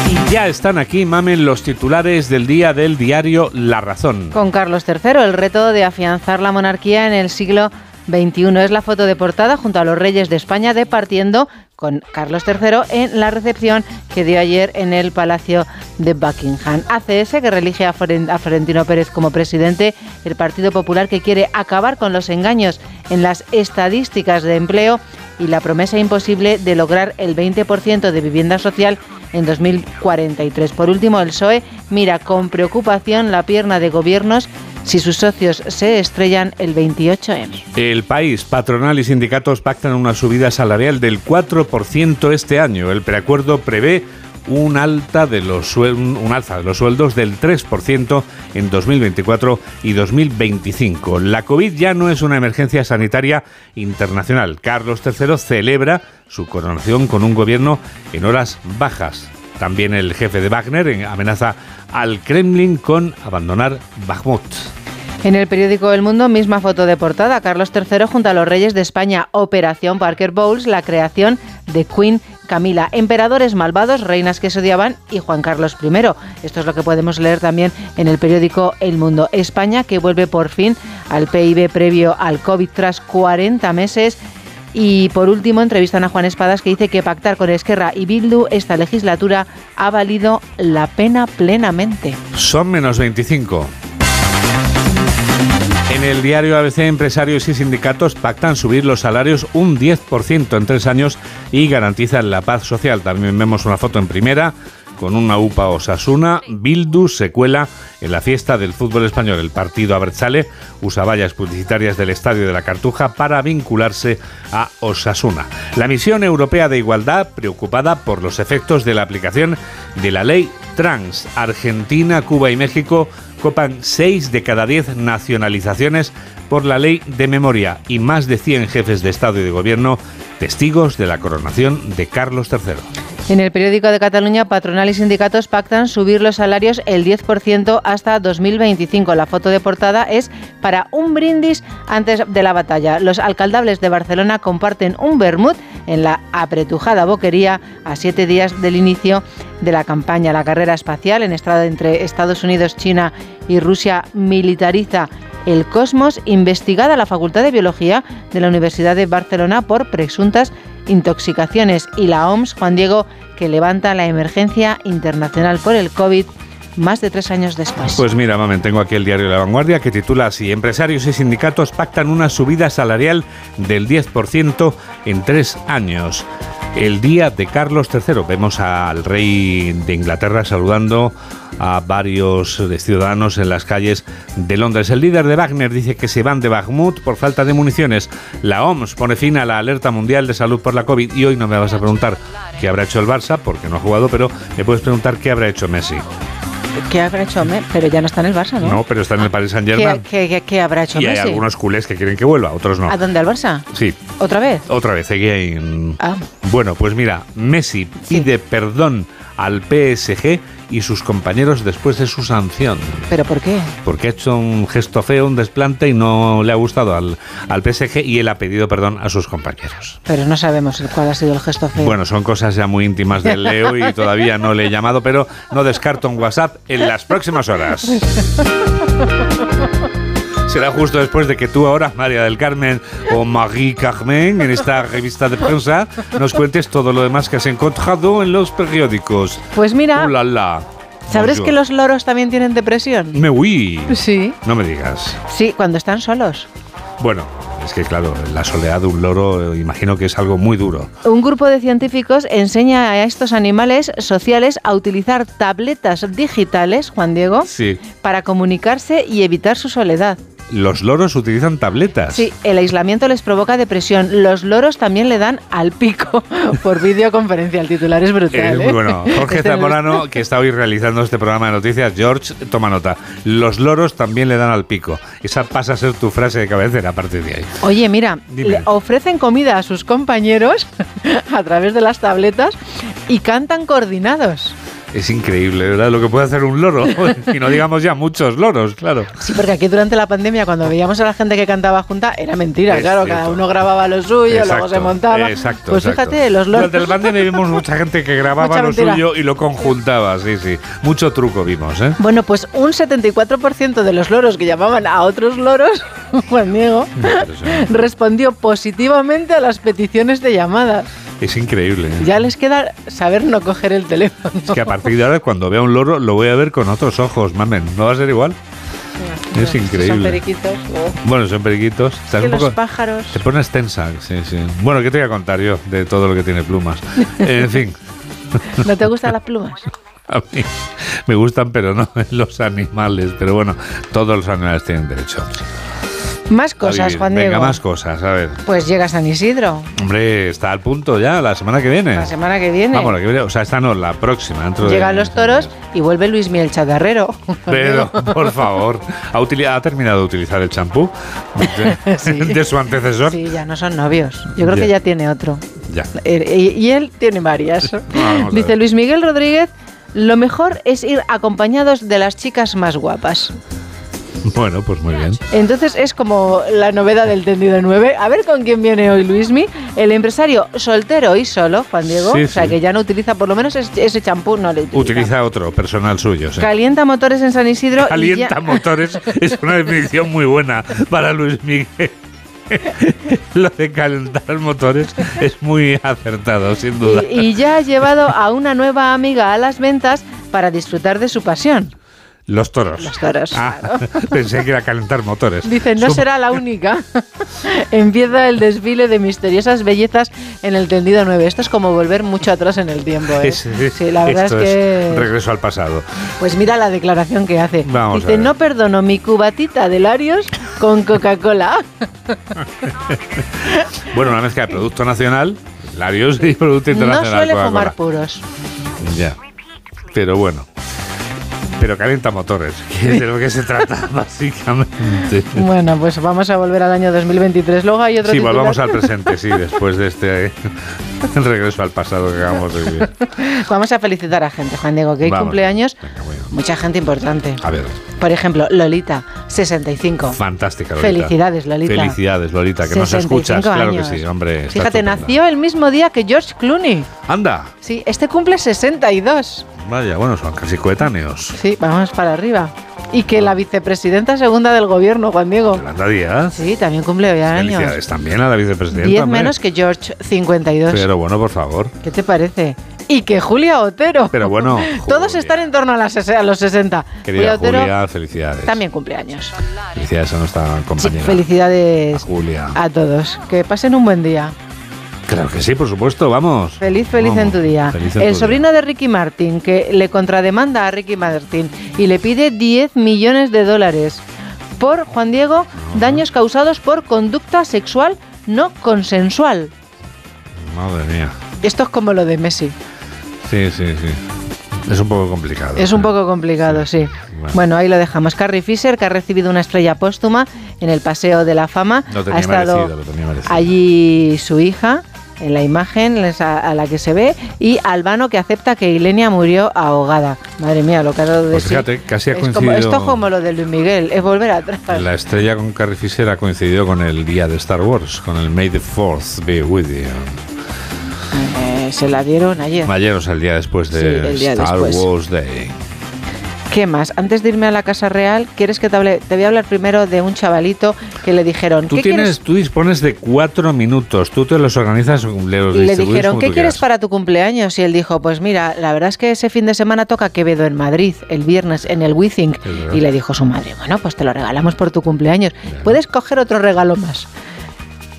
S1: Y ya están aquí, mamen, los titulares del día del diario La Razón.
S25: Con Carlos III, el reto de afianzar la monarquía en el siglo XXI. Es la foto de portada junto a los reyes de España departiendo con Carlos III en la recepción que dio ayer en el Palacio de Buckingham. ACS, que relige a Florentino Pérez como presidente, el Partido Popular que quiere acabar con los engaños en las estadísticas de empleo y la promesa imposible de lograr el 20% de vivienda social en 2043. Por último, el PSOE mira con preocupación la pierna de gobiernos si sus socios se estrellan el 28M.
S1: El país, patronal y sindicatos pactan una subida salarial del 4% este año. El preacuerdo prevé un, alta de los un alza de los sueldos del 3% en 2024 y 2025. La COVID ya no es una emergencia sanitaria internacional. Carlos III celebra su coronación con un gobierno en horas bajas. También el jefe de Wagner amenaza al Kremlin con abandonar Bakhmut.
S25: En el periódico El Mundo, misma foto de portada, Carlos III junto a los reyes de España, Operación Parker Bowles, la creación de Queen Camila, emperadores malvados, reinas que se odiaban y Juan Carlos I. Esto es lo que podemos leer también en el periódico El Mundo. España que vuelve por fin al PIB previo al COVID tras 40 meses. Y por último, entrevistan a Juan Espadas que dice que pactar con Esquerra y Bildu esta legislatura ha valido la pena plenamente.
S1: Son menos 25. En el diario ABC, empresarios y sindicatos pactan subir los salarios un 10% en tres años y garantizan la paz social. También vemos una foto en primera con una UPA Osasuna, Bildu se cuela en la fiesta del fútbol español. El partido Abertzale usa vallas publicitarias del Estadio de la Cartuja para vincularse a Osasuna. La misión europea de igualdad, preocupada por los efectos de la aplicación de la ley trans. Argentina, Cuba y México copan 6 de cada 10 nacionalizaciones por la ley de memoria y más de 100 jefes de Estado y de Gobierno testigos de la coronación de Carlos III.
S25: En el periódico de Cataluña, patronal y sindicatos pactan subir los salarios el 10% hasta 2025. La foto de portada es para un brindis antes de la batalla. Los alcaldables de Barcelona comparten un vermut en la apretujada boquería a siete días del inicio de la campaña. La carrera espacial en estrada entre Estados Unidos, China y Rusia militariza el cosmos, investigada la Facultad de Biología de la Universidad de Barcelona por presuntas intoxicaciones y la OMS, Juan Diego, que levanta la emergencia internacional por el COVID más de tres años después.
S1: Pues mira, mamen, tengo aquí el diario La Vanguardia que titula así, empresarios y sindicatos pactan una subida salarial del 10% en tres años. El día de Carlos III. Vemos al rey de Inglaterra saludando a varios ciudadanos en las calles de Londres. El líder de Wagner dice que se van de Bakhmut por falta de municiones. La OMS pone fin a la alerta mundial de salud por la COVID y hoy no me vas a preguntar qué habrá hecho el Barça porque no ha jugado, pero me puedes preguntar qué habrá hecho Messi.
S25: ¿Qué habrá hecho Messi? Pero ya no está en el Barça, ¿no?
S1: No, pero está en el Paris Saint Germain.
S25: ¿Qué, qué- qué habrá hecho
S1: Y hay
S25: Messi?
S1: algunos culés que quieren que vuelva, otros no.
S25: ¿A dónde? ¿Al Barça?
S1: Sí,
S25: ¿Otra vez?
S1: otra vez, ahí. en-
S25: Ah.
S1: Bueno, pues mira, Messi pide perdón al PSG y sus compañeros después de su sanción.
S25: ¿Pero por qué?
S1: Porque ha hecho un gesto feo, un desplante y no le ha gustado al, al PSG y él ha pedido perdón a sus compañeros.
S25: Pero no sabemos cuál ha sido el gesto feo.
S1: Bueno, son cosas ya muy íntimas del Leo y todavía no le he llamado, pero no descarto un WhatsApp en las próximas horas. <laughs> Será justo después de que tú ahora, María del Carmen o Marie Carmen, en esta revista de prensa, nos cuentes todo lo demás que has encontrado en los periódicos.
S25: Pues mira,
S1: Uh, la, la.
S25: ¿sabrás
S1: Bonjour.
S25: que los loros también tienen depresión?
S1: Me huí.
S25: Sí.
S1: No me digas.
S25: Sí, cuando están solos.
S1: Bueno, es que claro, la soledad de un loro eh, imagino que es algo muy duro.
S25: Un grupo de científicos enseña a estos animales sociales a utilizar tabletas digitales, Juan Diego,
S1: Sí.
S25: para comunicarse y evitar su soledad.
S1: Los loros utilizan tabletas.
S25: Sí, el aislamiento les provoca depresión. Los loros también le dan al pico <laughs> por videoconferencia. El titular es brutal.
S1: Eh,
S25: ¿eh?
S1: bueno. Jorge
S25: Este
S1: Zamorano, que está hoy realizando este programa de noticias, George, toma nota. Los loros también le dan al pico. Esa pasa a ser tu frase de cabecera a partir de ahí.
S25: Oye, mira,
S1: Dime.
S25: le ofrecen comida a sus compañeros <laughs> a través de las tabletas y cantan coordinados.
S1: Es increíble, ¿verdad? Lo que puede hacer un loro. <laughs> y no digamos ya muchos loros, claro.
S25: Sí, porque aquí durante la pandemia, cuando veíamos a la gente que cantaba junta, era mentira,
S1: Es
S25: claro,
S1: cierto.
S25: cada uno grababa lo suyo, luego
S1: Exacto,
S25: se montaba.
S1: Exacto.
S25: pues
S1: exacto.
S25: fíjate, los loros.
S1: Durante la pandemia vimos mucha gente que grababa
S25: Mucha
S1: lo
S25: mentira.
S1: suyo y lo conjuntaba, sí, sí. Mucho truco vimos, ¿eh?
S25: Bueno, pues un 74% de los loros que llamaban a otros loros, <laughs> Juan Diego, respondió positivamente a las peticiones de llamadas.
S1: Es increíble. ¿eh?
S25: Ya les queda saber no coger el teléfono.
S1: Es que a partir de ahora, cuando vea un loro, lo voy a ver con otros ojos, mamen. ¿No va a ser igual? Es
S25: Son
S1: increíble.
S25: periquitos. oh.
S1: Bueno, son periquitos. Estás
S25: que
S1: un
S25: los pájaros.
S1: Te pones tensa, sí, sí. Bueno, ¿qué te voy a contar yo de todo lo que tiene plumas? en fin, <laughs>
S25: ¿No te gustan las plumas?
S1: a mí me gustan, pero no <laughs> los animales. Pero bueno, todos los animales tienen derecho.
S25: Más cosas. Juan
S1: Venga,
S25: Diego.
S1: más cosas, a ver.
S25: Pues llega San Isidro
S1: Hombre, está al punto ya, la semana que viene.
S25: la semana que viene.
S1: Vamos, la que viene, o sea, esta no, la próxima. Dentro de-
S25: Llegan los toros y vuelve Luis Miel Chatarrero. <laughs>
S1: Pero, <laughs> por favor, ¿ha, terminado de utilizar el champú de, <laughs>
S25: Sí.
S1: de su antecesor?
S25: Sí, ya no son novios. Yo creo
S1: Ya.
S25: que ya tiene otro.
S1: Ya.
S25: Eh, Y, y él tiene varias.
S1: Vamos
S25: Dice. Luis Miguel Rodríguez, lo mejor es ir acompañados de las chicas más guapas.
S1: Bueno, pues muy bien.
S25: Entonces es como la novedad del tendido 9. A ver con quién viene hoy Luismi. El empresario soltero y solo, Juan Diego.
S1: Sí,
S25: o sea
S1: sí.
S25: que ya no utiliza, por lo menos es- ese champú no le utiliza.
S1: Utiliza otro personal suyo. sí.
S25: Calienta motores en San Isidro.
S1: Calienta
S25: ya- <laughs>
S1: motores es una definición muy buena para Luis Miguel. <laughs> Lo de calentar motores es muy acertado, sin duda.
S25: y, y ya ha llevado a una nueva amiga a las ventas para disfrutar de su pasión.
S1: Los toros.
S25: Los toros,
S1: Ah,
S25: claro. <laughs>
S1: pensé que era calentar motores.
S25: Dice, no será la única. <laughs> Empieza el desfile de misteriosas bellezas en el tendido 9. Esto es como volver mucho atrás en el tiempo. ¿eh?
S1: Es-
S25: Sí, la verdad es que...
S1: regreso al pasado.
S25: Pues mira la declaración que hace.
S1: Vamos
S25: Dice, no perdono mi cubatita de Larios con Coca-Cola. <laughs>
S1: Bueno, una mezcla de producto nacional, Larios y producto
S25: No
S1: internacional.
S25: suele
S1: Coca-Cola.
S25: fumar puros.
S1: Ya. Pero bueno. Pero calienta motores, <laughs> que es de lo que se trata, <laughs> básicamente.
S25: Bueno, pues vamos a volver al año 2023. Luego hay otro
S1: Sí,
S25: titular.
S1: volvamos al presente, sí, <laughs> después de este eh, regreso al pasado que acabamos de vivir.
S25: Vamos a felicitar a gente, Juan Diego, que hay
S1: Vamos.
S25: cumpleaños. Mucha gente importante.
S1: A ver,
S25: Por ejemplo, Lolita, 65.
S1: fantástica Lolita.
S25: Felicidades, Lolita.
S1: Felicidades, Lolita, que nos
S25: 65
S1: escuchas, claro que sí, hombre.
S25: Fíjate, nació el mismo día que George Clooney.
S1: Anda,
S25: Sí, este cumple 62.
S1: vaya, bueno, son casi coetáneos.
S25: Sí, vamos para arriba. Y que la vicepresidenta segunda del gobierno, Juan Diego.
S1: Yolanda Díaz.
S25: Sí, también cumple hoy años.
S1: Felicidades también a la vicepresidenta.
S25: 10
S1: hombre.
S25: menos que George, 52.
S1: Pero bueno, por favor.
S25: ¿Qué te parece? Y que Julia Otero.
S1: Pero bueno, <laughs>
S25: Todos están en torno a, las, a los 60.
S1: Querida
S25: Otero
S1: Julia, felicidades.
S25: también cumple años.
S1: Felicidades a nuestra
S25: Sí,
S1: compañera.
S25: felicidades
S1: Julia.
S25: a todos. Que pasen un buen día.
S1: Claro que sí, por supuesto, vamos.
S25: Feliz, feliz
S1: Vamos,
S25: en tu día. el
S1: día.
S25: sobrino de Ricky Martin, que le contrademanda a Ricky Martin y le pide 10 millones de dólares por, Juan Diego, daños causados por conducta sexual no consensual.
S1: Madre mía.
S25: Esto es como lo de Messi.
S1: Sí, sí, sí. Es un poco complicado.
S25: Es un poco complicado, sí.
S1: Bueno.
S25: Bueno, ahí lo dejamos. Carrie Fisher, que ha recibido una estrella póstuma en el Paseo de la Fama.
S1: Lo tenía
S25: ha estado
S1: merecido, lo tenía merecido.
S25: allí su hija, en la imagen a, la que se ve, y Albano, que acepta que Ilenia murió ahogada. Madre mía, lo que ha dado de
S1: Pues
S25: sí.
S1: fíjate, casi ha
S25: Es como,
S1: coincidido.
S25: esto es como lo de Luis Miguel, es volver atrás.
S1: La estrella con Carrie Fisher ha coincidido con el día de Star Wars, con el May the Fourth be with you.
S25: Eh, se la dieron ayer.
S1: Ayer, o sea, el día después de
S25: Sí, día
S1: Star
S25: después.
S1: Wars Day.
S25: ¿Qué más? Antes de irme a la Casa Real, ¿quieres que te hable? Te voy a hablar primero de un chavalito que le dijeron,
S1: Tú
S25: ¿qué
S1: tienes,
S25: quieres?
S1: tú dispones de cuatro minutos. Tú te los organizas, los
S25: Le dijeron,
S1: como
S25: ¿qué
S1: tú
S25: quieres para tu cumpleaños? Y él dijo, pues mira, la verdad es que ese fin de semana toca Quevedo en Madrid, el viernes, en el
S1: verdad.
S25: Y le dijo su madre, bueno, pues te lo regalamos por tu cumpleaños. Puedes coger otro regalo más.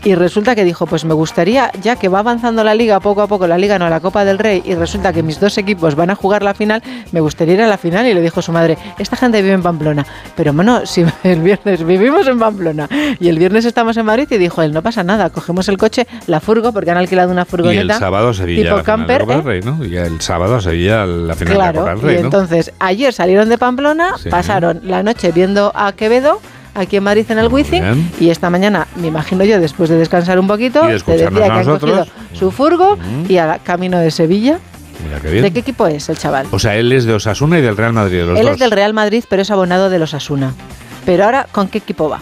S25: Y resulta que dijo, pues me gustaría, ya que va avanzando la liga poco a poco, la liga no, la Copa del Rey, y resulta que mis dos equipos van a jugar la final, me gustaría ir a la final. Y le dijo su madre, esta gente vive en Pamplona. Pero bueno, <laughs> si el viernes vivimos en Pamplona y el viernes estamos en Madrid, y dijo él, no pasa nada, cogemos el coche, la furgo, porque han alquilado una
S1: Y
S25: furgoneta.
S1: el sábado a Sevilla
S25: tipo
S1: la final de Copa
S25: ¿eh?
S1: del Rey, ¿no? Y el sábado a Sevilla la final de la Copa del
S25: y
S1: Rey, ¿no?
S25: entonces ayer salieron de Pamplona,
S1: Sí.
S25: pasaron la noche viendo a Quevedo aquí en Madrid en el Wizzing y esta mañana, me imagino yo, después de descansar un poquito,
S1: Y
S25: te decía que han cogido su furgo y al camino de Sevilla.
S1: Mira qué bien.
S25: ¿De qué equipo es el chaval?
S1: O sea, él es de Osasuna y del Real Madrid, de los
S25: Él
S1: dos.
S25: es del Real Madrid, pero es abonado de los Asuna. Pero ahora, ¿con qué equipo va?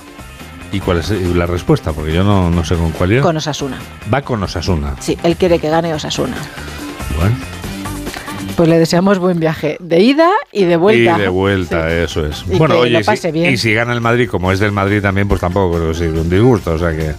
S1: ¿Y cuál es la respuesta? Porque yo no, no sé con cuál ir.
S25: Con Osasuna.
S1: Va con Osasuna.
S25: Sí, él quiere que gane Osasuna.
S1: Bueno.
S25: Pues le deseamos buen viaje de ida y de vuelta.
S1: Y de vuelta, eso es.
S25: Y
S1: bueno,
S25: que
S1: oye, si- y si gana el Madrid, como es del Madrid también, pues tampoco creo que sea un disgusto. O sea que.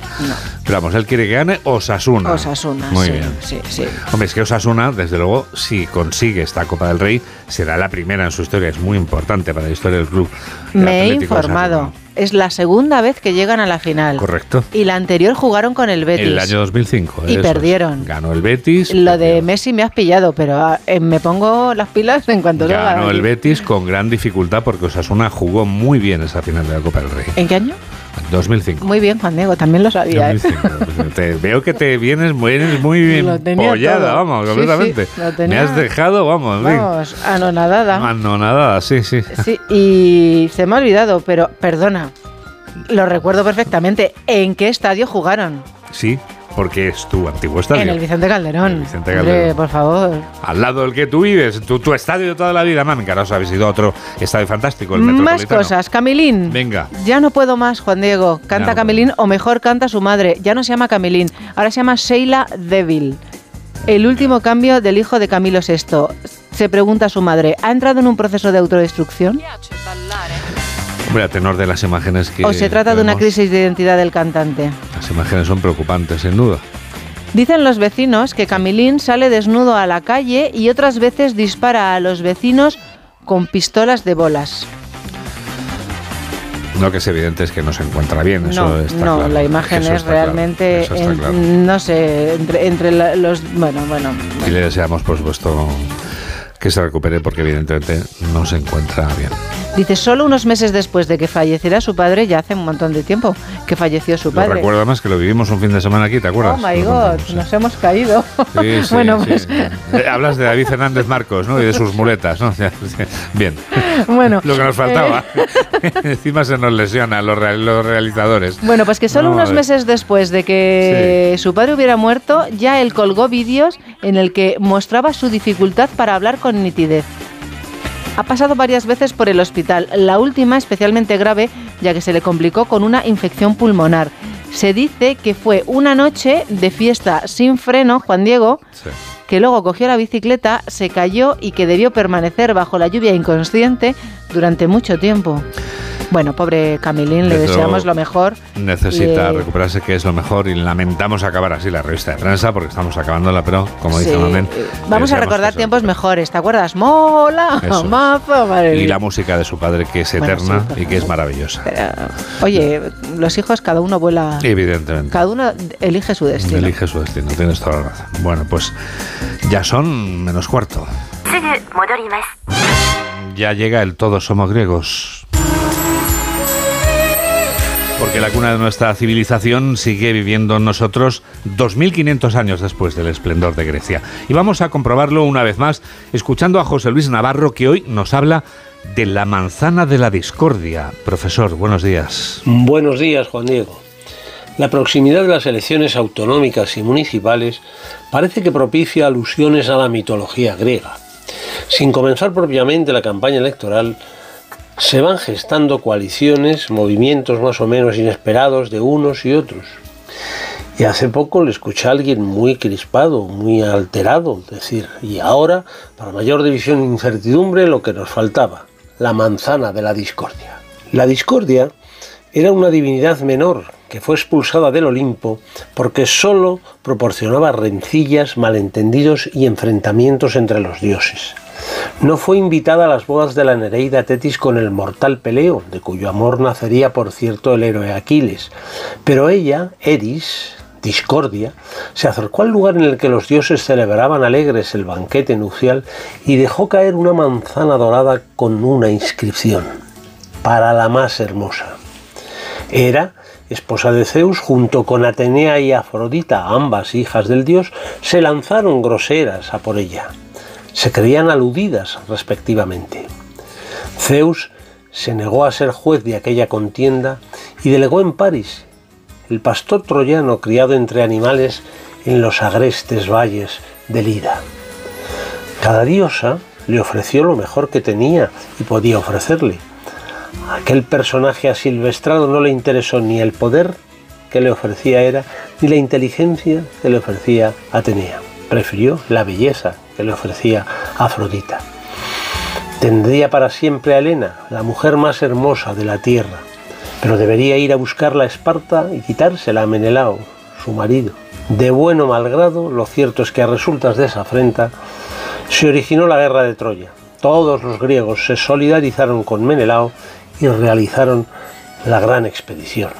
S1: Pero vamos, él quiere que gane Osasuna.
S25: Osasuna,
S1: Muy
S25: sí,
S1: bien.
S25: sí, sí.
S1: Hombre, es que Osasuna, desde luego, si consigue esta Copa del Rey, será la primera en su historia. Es muy importante para la historia del club.
S25: Me he informado.
S1: Osasuna.
S25: Es la segunda vez que llegan a la final.
S1: Correcto.
S25: Y la anterior jugaron con el Betis.
S1: El año 2005.
S25: Y
S1: eso
S25: perdieron.
S1: Ganó el Betis.
S25: Lo de Messi me has pillado, pero ah, eh, me pongo las pilas en cuanto salga de
S1: Ganó el. Betis con gran dificultad porque Osasuna jugó muy bien esa final de la Copa del Rey.
S25: ¿En qué año?
S1: 2005.
S25: Muy bien, Juan Diego, también lo sabía. ¿eh?
S1: 2005. Te- <laughs> veo que te vienes muy, eres muy bien pollada, vamos,
S25: Sí,
S1: completamente.
S25: sí, lo
S1: Me has dejado, vamos, en fin.
S25: Vamos, anonadada.
S1: No, nada, sí, sí.
S25: Sí, y se me ha olvidado, pero perdona, lo recuerdo perfectamente. ¿En qué estadio jugaron?
S1: Sí, porque es tu antiguo estadio.
S25: En el Vicente Calderón.
S1: Vicente
S25: Hombre,
S1: Calderón.
S25: por favor.
S1: Al lado del que tú vives, tu, tu estadio de toda la vida, mami, que ahora os habéis ido a otro estadio fantástico, el
S25: Más
S1: Metropolitano.
S25: cosas. Camilín.
S1: Venga.
S25: Ya no puedo más, Juan Diego. Canta
S1: no
S25: Camilín o mejor canta su madre. Ya no se llama Camilín, ahora se llama Sheila Devil. El último cambio del hijo de Camilo VI. Se pregunta a su madre, ¿ha entrado en un proceso de autodestrucción?
S1: Hombre, a tenor de las imágenes que.
S25: ¿O se trata de una crisis de identidad del cantante?
S1: Las imágenes son preocupantes, sin duda.
S25: Dicen los vecinos que Camilín sale desnudo a la calle y otras veces dispara a los vecinos con pistolas de bolas.
S1: Lo que es evidente es que no se encuentra bien, eso
S25: no,
S1: está
S25: no,
S1: claro.
S25: la imagen
S1: Eso
S25: es
S1: claro,
S25: realmente,
S1: eso está
S25: en-
S1: claro.
S25: no sé, entre, entre la- los, bueno, bueno,
S1: Y le deseamos, por supuesto, que se recupere porque evidentemente no se encuentra bien.
S25: Dice, solo unos meses después de que falleciera su padre, ya hace un montón de tiempo que falleció su padre.
S1: recuerdo más que lo vivimos un fin de semana aquí, ¿te
S25: Oh
S1: acuerdas?
S25: my
S1: Lo
S25: God,
S1: contamos,
S25: nos hemos caído.
S1: Sí, <laughs> sí,
S25: bueno, pues,
S1: Eh, Hablas de David Fernández Marcos, ¿no? Y de sus muletas, ¿no? <laughs> Bien.
S25: bueno.
S1: Lo que nos faltaba.
S25: eh, <laughs>
S1: Encima se nos lesiona los, real- los realizadores.
S25: Bueno, pues que solo
S1: No,
S25: unos meses después de que su padre hubiera muerto, ya él colgó vídeos en el que mostraba su dificultad para hablar con nitidez. Ha pasado varias veces por el hospital, la última especialmente grave ya que se le complicó con una infección pulmonar. Se dice que fue una noche de fiesta sin freno, Juan Diego, que luego cogió la bicicleta, se cayó y que debió permanecer bajo la lluvia inconsciente durante mucho tiempo. Bueno, pobre Camilín, le deseamos lo mejor.
S1: Necesita
S25: Y, eh,
S1: recuperarse, que es lo mejor, y lamentamos acabar así la revista de prensa porque estamos acabándola, pero como dice
S25: Sí,
S1: Mamen,
S25: eh, Vamos a recordar tiempos mejores, ¿te acuerdas? Mola, mazo, madre
S1: Y la música de su padre, que es
S25: Bueno,
S1: eterna
S25: sí,
S1: y que es maravillosa.
S25: Oye, los hijos cada uno vuela,
S1: Evidentemente.
S25: cada uno elige su destino.
S1: Elige su destino, tienes toda la razón. Bueno, pues ya son menos cuarto. Ya llega el Todos somos griegos. Porque la cuna de nuestra civilización sigue viviendo en nosotros 2.500 años después del esplendor de Grecia. Y vamos a comprobarlo una vez más escuchando a José Luis Navarro que hoy nos habla de la manzana de la discordia. Profesor, buenos días.
S37: Buenos días, Juan Diego. La proximidad de las elecciones autonómicas y municipales parece que propicia alusiones a la mitología griega. Sin comenzar propiamente la campaña electoral, se van gestando coaliciones, movimientos más o menos inesperados de unos y otros. Y hace poco le escuché a alguien muy crispado, muy alterado, decir, y ahora, para mayor división e incertidumbre, lo que nos faltaba, la manzana de la discordia. La discordia era una divinidad menor que fue expulsada del Olimpo porque sólo proporcionaba rencillas, malentendidos y enfrentamientos entre los dioses. No fue invitada a las bodas de la Nereida Tetis con el mortal Peleo, de cuyo amor nacería por cierto el héroe Aquiles, pero ella, Eris, Discordia, se acercó al lugar en el que los dioses celebraban alegres el banquete nupcial y dejó caer una manzana dorada con una inscripción, para la más hermosa. Hera, esposa de Zeus, junto con Atenea y Afrodita, ambas hijas del dios, se lanzaron groseras a por ella. Se creían aludidas respectivamente. Zeus se negó a ser juez de aquella contienda y delegó en París, el pastor troyano criado entre animales en los agrestes valles del Ida. Cada diosa le ofreció lo mejor que tenía y podía ofrecerle. A aquel personaje asilvestrado no le interesó ni el poder que le ofrecía Hera, ni la inteligencia que le ofrecía Atenea. Prefirió la belleza que le ofrecía Afrodita. Tendría para siempre a Helena, la mujer más hermosa de la tierra, pero debería ir a buscarla a Esparta y quitársela a Menelao, su marido. De bueno malgrado, lo cierto es que a resultas de esa afrenta se originó la guerra de Troya. Todos los griegos se solidarizaron con Menelao y realizaron la gran expedición.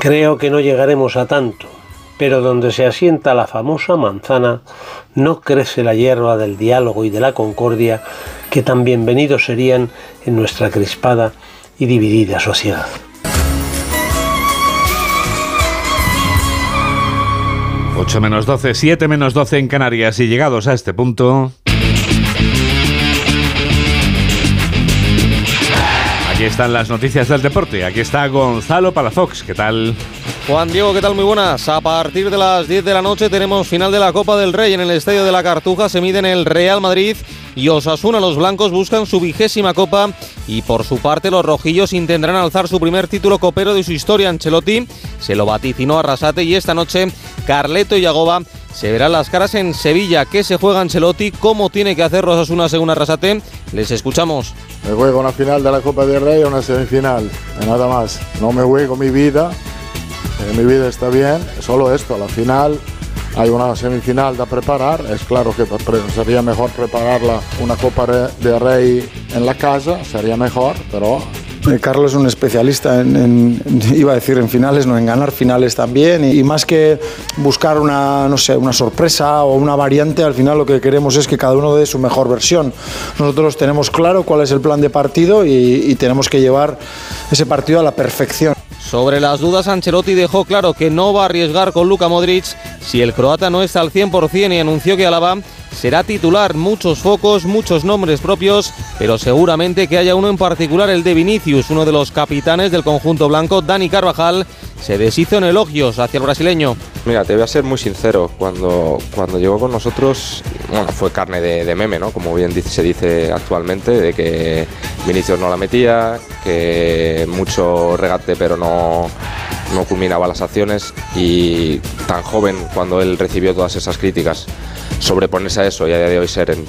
S37: Creo que no llegaremos a tanto, pero donde se asienta la famosa manzana, no crece la hierba del diálogo y de la concordia que tan bienvenidos serían en nuestra crispada y dividida sociedad.
S1: Ocho menos 12, 7 menos 12 en Canarias y llegados a este punto... Aquí están las noticias del deporte. Aquí está Gonzalo Palafox. ¿Qué tal?
S38: Juan Diego, ¿qué tal? Muy buenas. A partir de las 10 de la noche tenemos final de la Copa del Rey en el Estadio de la Cartuja. Se miden el Real Madrid y Osasuna. Los blancos buscan su vigésima Copa y por su parte los rojillos intentarán alzar su primer título copero de su historia. Ancelotti se lo vaticinó a Rasate y esta noche Carleto y Yagoba se verán las caras en Sevilla. ¿Qué se juega Ancelotti? ¿Cómo tiene que hacer Osasuna según Arrasate? Les escuchamos.
S4: Me juego una final de la Copa del Rey y una semifinal, nada más. No me juego mi vida, eh, mi vida está bien, solo esto, la final hay una semifinal de preparar, es claro que sería mejor prepararla una Copa de Rey en la casa, sería mejor, pero
S39: Eh, Carlos es un especialista en, <laughs> iba a decir en finales, no en ganar finales también y, más que buscar una, no sé, una sorpresa o una variante, al final lo que queremos es que cada uno dé su mejor versión. Nosotros tenemos claro cuál es el plan de partido y tenemos que llevar ese partido a la perfección.
S38: Sobre las dudas, Ancelotti dejó claro que no va a arriesgar con Luka Modric. Si el croata no está al 100% y anunció que Alaba será titular. Muchos focos, muchos nombres propios, pero seguramente que haya uno en particular, el de Vinicius, uno de los capitanes del conjunto blanco, Dani Carvajal, se deshizo en elogios hacia el brasileño.
S40: Mira, te voy a ser muy sincero. Cuando, cuando llegó con nosotros, bueno, fue carne de, meme, ¿no? Como bien se dice actualmente, de que Vinicius no la metía, que mucho regate pero no, no culminaba las acciones y tan joven cuando él recibió todas esas críticas, sobreponerse a eso y a día de hoy ser, en,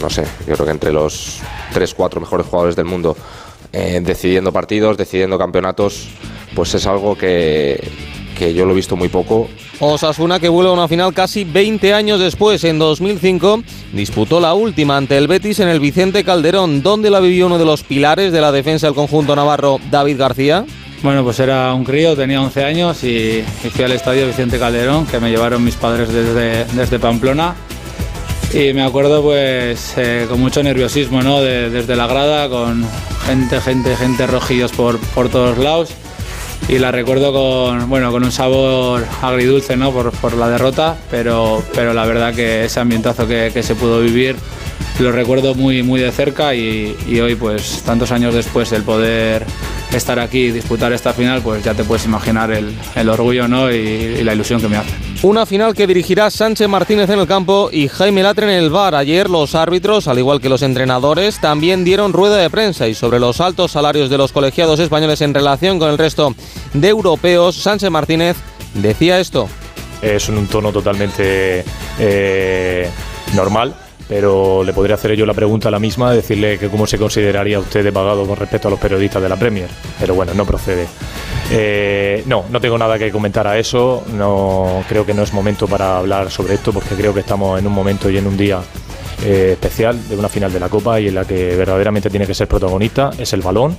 S40: no sé, yo creo que entre los 3, 4 mejores jugadores del mundo, eh, decidiendo partidos, decidiendo campeonatos, pues es algo que, que yo lo he visto muy poco
S38: Osasuna que vuelve a una final casi 20 años después, en 2005, disputó la última ante el Betis en el Vicente Calderón, donde la vivió uno de los pilares de la defensa del conjunto navarro, David García.
S41: Bueno, pues era un crío, tenía 11 años y, y fui al estadio Vicente Calderón, que me llevaron mis padres desde, desde Pamplona. Y me acuerdo pues eh, con mucho nerviosismo, ¿no? De- desde la grada, con gente, gente, gente rojillos por, por todos lados. Y la recuerdo con, bueno, con un sabor agridulce, ¿no? Por, por la derrota, pero, pero la verdad que ese ambientazo que, que se pudo vivir lo recuerdo muy, muy de cerca y, y hoy, pues tantos años después, el poder estar aquí y disputar esta final, pues ya te puedes imaginar el, el orgullo ¿no? y, y la ilusión que me hace.
S38: Una final que dirigirá Sánchez Martínez en el campo y Jaime Latre en el bar. Ayer los árbitros, al igual que los entrenadores, también dieron rueda de prensa y sobre los altos salarios de los colegiados españoles en relación con el resto de europeos, Sánchez Martínez decía esto.
S42: es un tono totalmente eh, normal, pero le podría hacer yo la pregunta a la misma, decirle que cómo se consideraría usted de pagado con respecto a los periodistas de la Premier, pero bueno, no procede. Eh, no, no tengo nada que comentar a eso, no creo que no es momento para hablar sobre esto porque creo que estamos en un momento y en un día eh, especial de una final de la Copa y en la que verdaderamente tiene que ser protagonista. Es el balón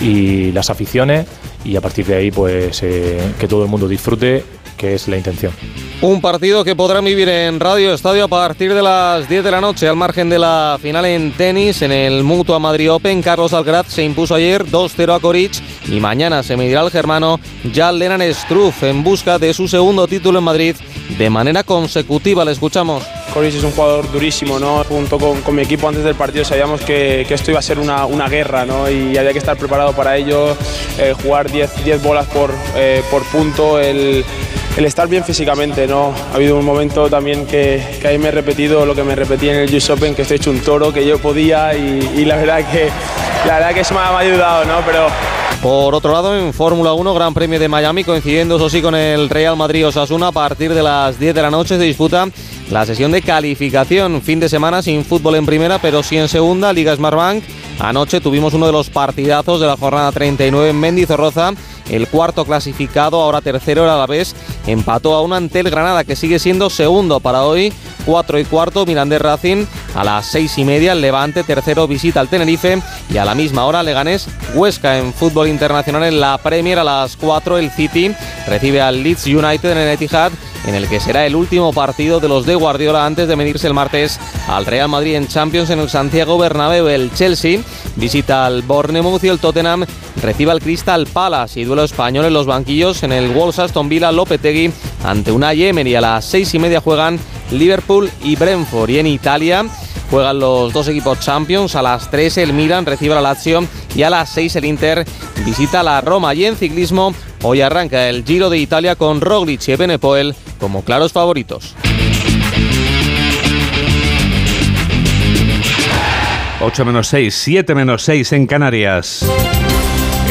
S42: y las aficiones. Y a partir de ahí pues eh, que todo el mundo disfrute, que es la intención.
S38: Un partido que podrán vivir en Radio Estadio a partir de las 10 de la noche, al margen de la final en tenis, en el Mutua Madrid Open. Carlos Alcaraz se impuso ayer 2-0 a Coric y mañana se medirá el germano Jan Lenan Struff en busca de su segundo título en Madrid de manera consecutiva. Le escuchamos.
S43: Coric es un jugador durísimo, ¿no? Junto con, con mi equipo antes del partido sabíamos que, que esto iba a ser una, una guerra, ¿no? Y había que estar preparado para ello, eh, jugar 10 10 bolas por, eh, por punto, el, el estar bien físicamente, ¿no? Ha habido un momento también que, que ahí me he repetido lo que me repetí en el US Open, que estoy hecho un toro, que yo podía y, la verdad que la verdad que eso me ha, me ha ayudado, ¿no? Pero
S38: Por otro lado, en Fórmula 1, Gran Premio de Miami, coincidiendo eso sí con el Real Madrid Osasuna, a partir de las 10 de la noche se disputa la sesión de calificación. Fin de semana sin fútbol en primera, pero sí en segunda, Liga Smartbank. Anoche tuvimos uno de los partidazos de la jornada 39 en Mendizorroza. El cuarto clasificado, ahora tercero, era a la vez, empató a un ante el Granada, que sigue siendo segundo para hoy. 4 y cuarto, Mirandés Racing. A las 6 y media, el Levante, tercero, visita al Tenerife. Y a la misma hora, Leganés, Huesca en fútbol internacional en la Premier. A las 4, el City recibe al Leeds United en el Etihad en el que será el último partido de los de Guardiola antes de medirse el martes al Real Madrid en Champions en el Santiago Bernabéu. El Chelsea visita al Bournemouth y el Tottenham recibe al Crystal Palace y duelo español en los banquillos en el Wolves Aston Villa Lopetegui ante una Emery. A las seis y media juegan Liverpool y Brentford y en Italia Juegan los dos equipos Champions. A las 3 el Milan recibe a la Lazio y a las 6 el Inter visita la Roma. Y en ciclismo hoy arranca el Giro de Italia con Roglic y Evenepoel como claros favoritos.
S1: 8 menos 6, 7 menos 6 en Canarias.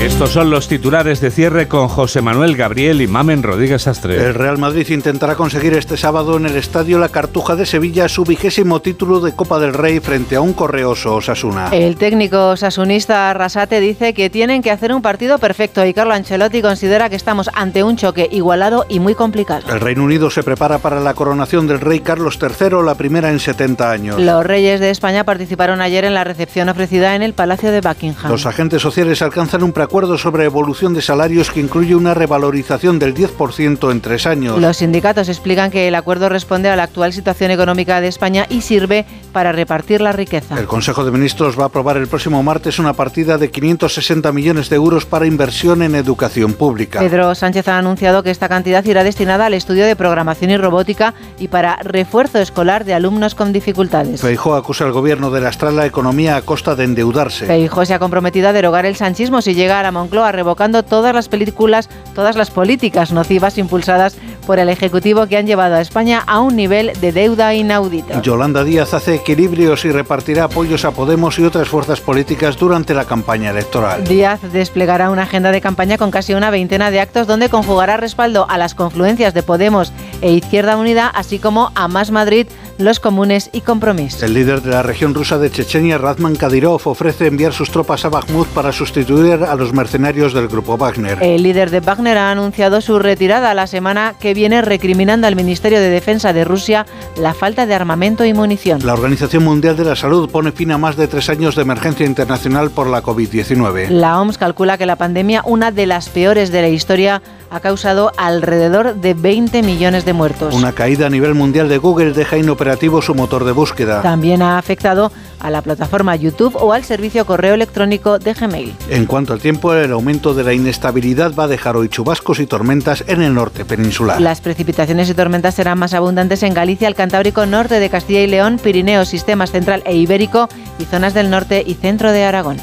S1: Estos son los titulares de cierre con José Manuel Gabriel y Mamen Rodríguez Astre.
S3: El Real Madrid intentará conseguir este sábado en el Estadio La Cartuja de Sevilla su vigésimo título de Copa del Rey frente a un correoso Osasuna.
S25: El técnico sasunista Rasate dice que tienen que hacer un partido perfecto y Carlo Ancelotti considera que estamos ante un choque igualado y muy complicado.
S3: El Reino Unido se prepara para la coronación del rey Carlos III, la primera en 70 años.
S25: Los reyes de España participaron ayer en la recepción ofrecida en el Palacio de Buckingham.
S3: Los agentes sociales alcanzan un preacuerdo sobre evolución de salarios que incluye una revalorización del 10% en tres años.
S25: Los sindicatos explican que el acuerdo responde a la actual situación económica de España y sirve para repartir la riqueza.
S3: El Consejo de Ministros va a aprobar el próximo martes una partida de 560 millones de euros para inversión en educación pública.
S25: Pedro Sánchez ha anunciado que esta cantidad irá destinada al estudio de programación y robótica y para refuerzo escolar de alumnos con dificultades.
S3: Feijóo acusa al gobierno de lastrar la economía a costa de endeudarse.
S25: Feijóo se ha comprometido a derogar el sanchismo si llega a la Moncloa revocando todas las películas, todas las políticas nocivas impulsadas por el Ejecutivo que han llevado a España a un nivel de deuda inaudito.
S3: Yolanda Díaz hace equilibrios y repartirá apoyos a Podemos y otras fuerzas políticas durante la campaña electoral.
S25: Díaz desplegará una agenda de campaña con casi una veintena de actos donde conjugará respaldo a las confluencias de Podemos e Izquierda Unida, así como a Más Madrid, los comunes y Compromís.
S3: El líder de la región rusa de Chechenia, Radman Kadyrov, ofrece enviar sus tropas a Bakhmut para sustituir a los mercenarios del grupo Wagner.
S25: El líder de Wagner ha anunciado su retirada la semana que viene, recriminando al Ministerio de Defensa de Rusia la falta de armamento y munición.
S3: La Organización Mundial de la Salud pone fin a más de tres años de emergencia internacional por la COVID-19.
S25: La OMS calcula que la pandemia, una de las peores de la historia, ha causado alrededor de 20 millones de muertos.
S3: Una caída a nivel mundial de Google deja inoperativo su motor de búsqueda.
S25: También ha afectado a la plataforma YouTube o al servicio correo electrónico de Gmail.
S3: En cuanto al tiempo, el aumento de la inestabilidad va a dejar hoy chubascos y tormentas en el norte peninsular.
S25: Las precipitaciones y tormentas serán más abundantes en Galicia, el Cantábrico, norte de Castilla y León, Pirineos, sistemas central e ibérico y zonas del norte y centro de Aragón.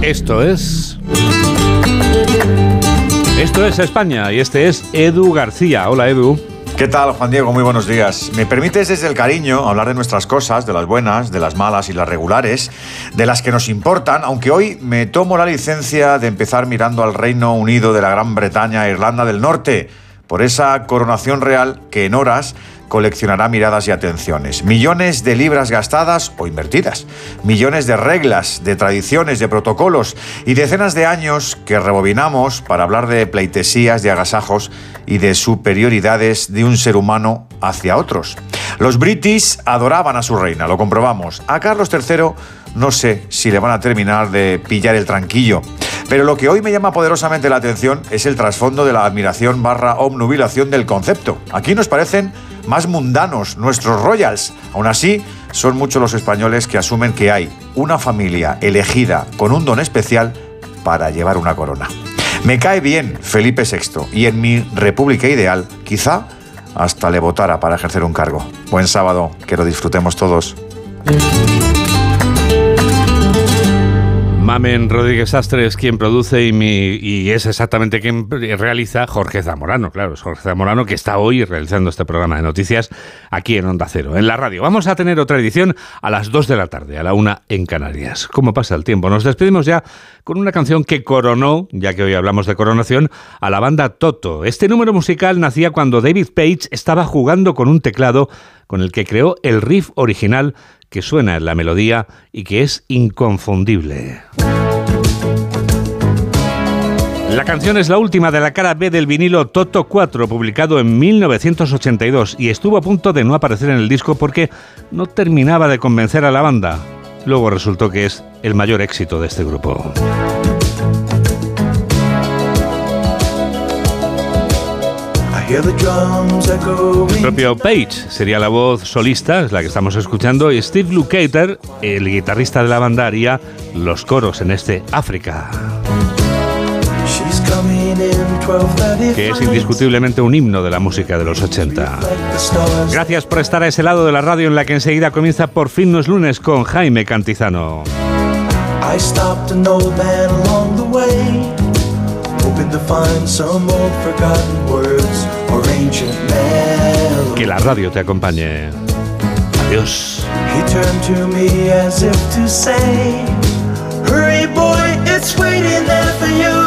S1: Esto es... Esto es España y este es Edu García. Hola Edu.
S44: ¿Qué tal, Juan Diego? Muy buenos días. ¿Me permites desde el cariño hablar de nuestras cosas, de las buenas, de las malas y las regulares, de las que nos importan, aunque hoy me tomo la licencia de empezar mirando al Reino Unido de la Gran Bretaña e Irlanda del Norte, por esa coronación real que en horas coleccionará miradas y atenciones. Millones de libras gastadas o invertidas. Millones de reglas, de tradiciones, de protocolos y decenas de años que rebobinamos para hablar de pleitesías, de agasajos y de superioridades de un ser humano hacia otros. Los british adoraban a su reina, lo comprobamos. A Carlos III no sé si le van a terminar de pillar el tranquillo. Pero lo que hoy me llama poderosamente la atención es el trasfondo de la admiración barra obnubilación del concepto. Aquí nos parecen más mundanos nuestros royals. Aún así, son muchos los españoles que asumen que hay una familia elegida con un don especial para llevar una corona. Me cae bien Felipe VI y en mi república ideal, quizá hasta le votara para ejercer un cargo. Buen sábado, que lo disfrutemos todos.
S1: Mamen Rodríguez Astre es quien produce y, mi- y es exactamente quien realiza Jorge Zamorano, claro, es Jorge Zamorano que está hoy realizando este programa de noticias aquí en Onda Cero, en la radio. Vamos a tener otra edición a las 2 de la tarde, a la 1 en Canarias. ¿Cómo pasa el tiempo? Nos despedimos ya con una canción que coronó, ya que hoy hablamos de coronación, a la banda Toto. Este número musical nacía cuando David Page estaba jugando con un teclado con el que creó el riff original que suena en la melodía y que es inconfundible. La canción es la última de la cara B del vinilo Toto 4, publicado en 1982, y estuvo a punto de no aparecer en el disco porque no terminaba de convencer a la banda. Luego resultó que es el mayor éxito de este grupo. El propio Page sería la voz solista, es la que estamos escuchando, y Steve Lukather, el guitarrista de la banda, haría los coros en este África,
S33: She's coming in 12:30
S1: que es indiscutiblemente un himno de la música de los 80.
S33: the stars.
S1: Gracias por estar a ese lado de la radio en la que enseguida comienza Por fin no es lunes con Jaime Cantizano. Que la radio te acompañe. Adiós.
S33: He turned to me as if to say, Hurry, boy, it's waiting there for you.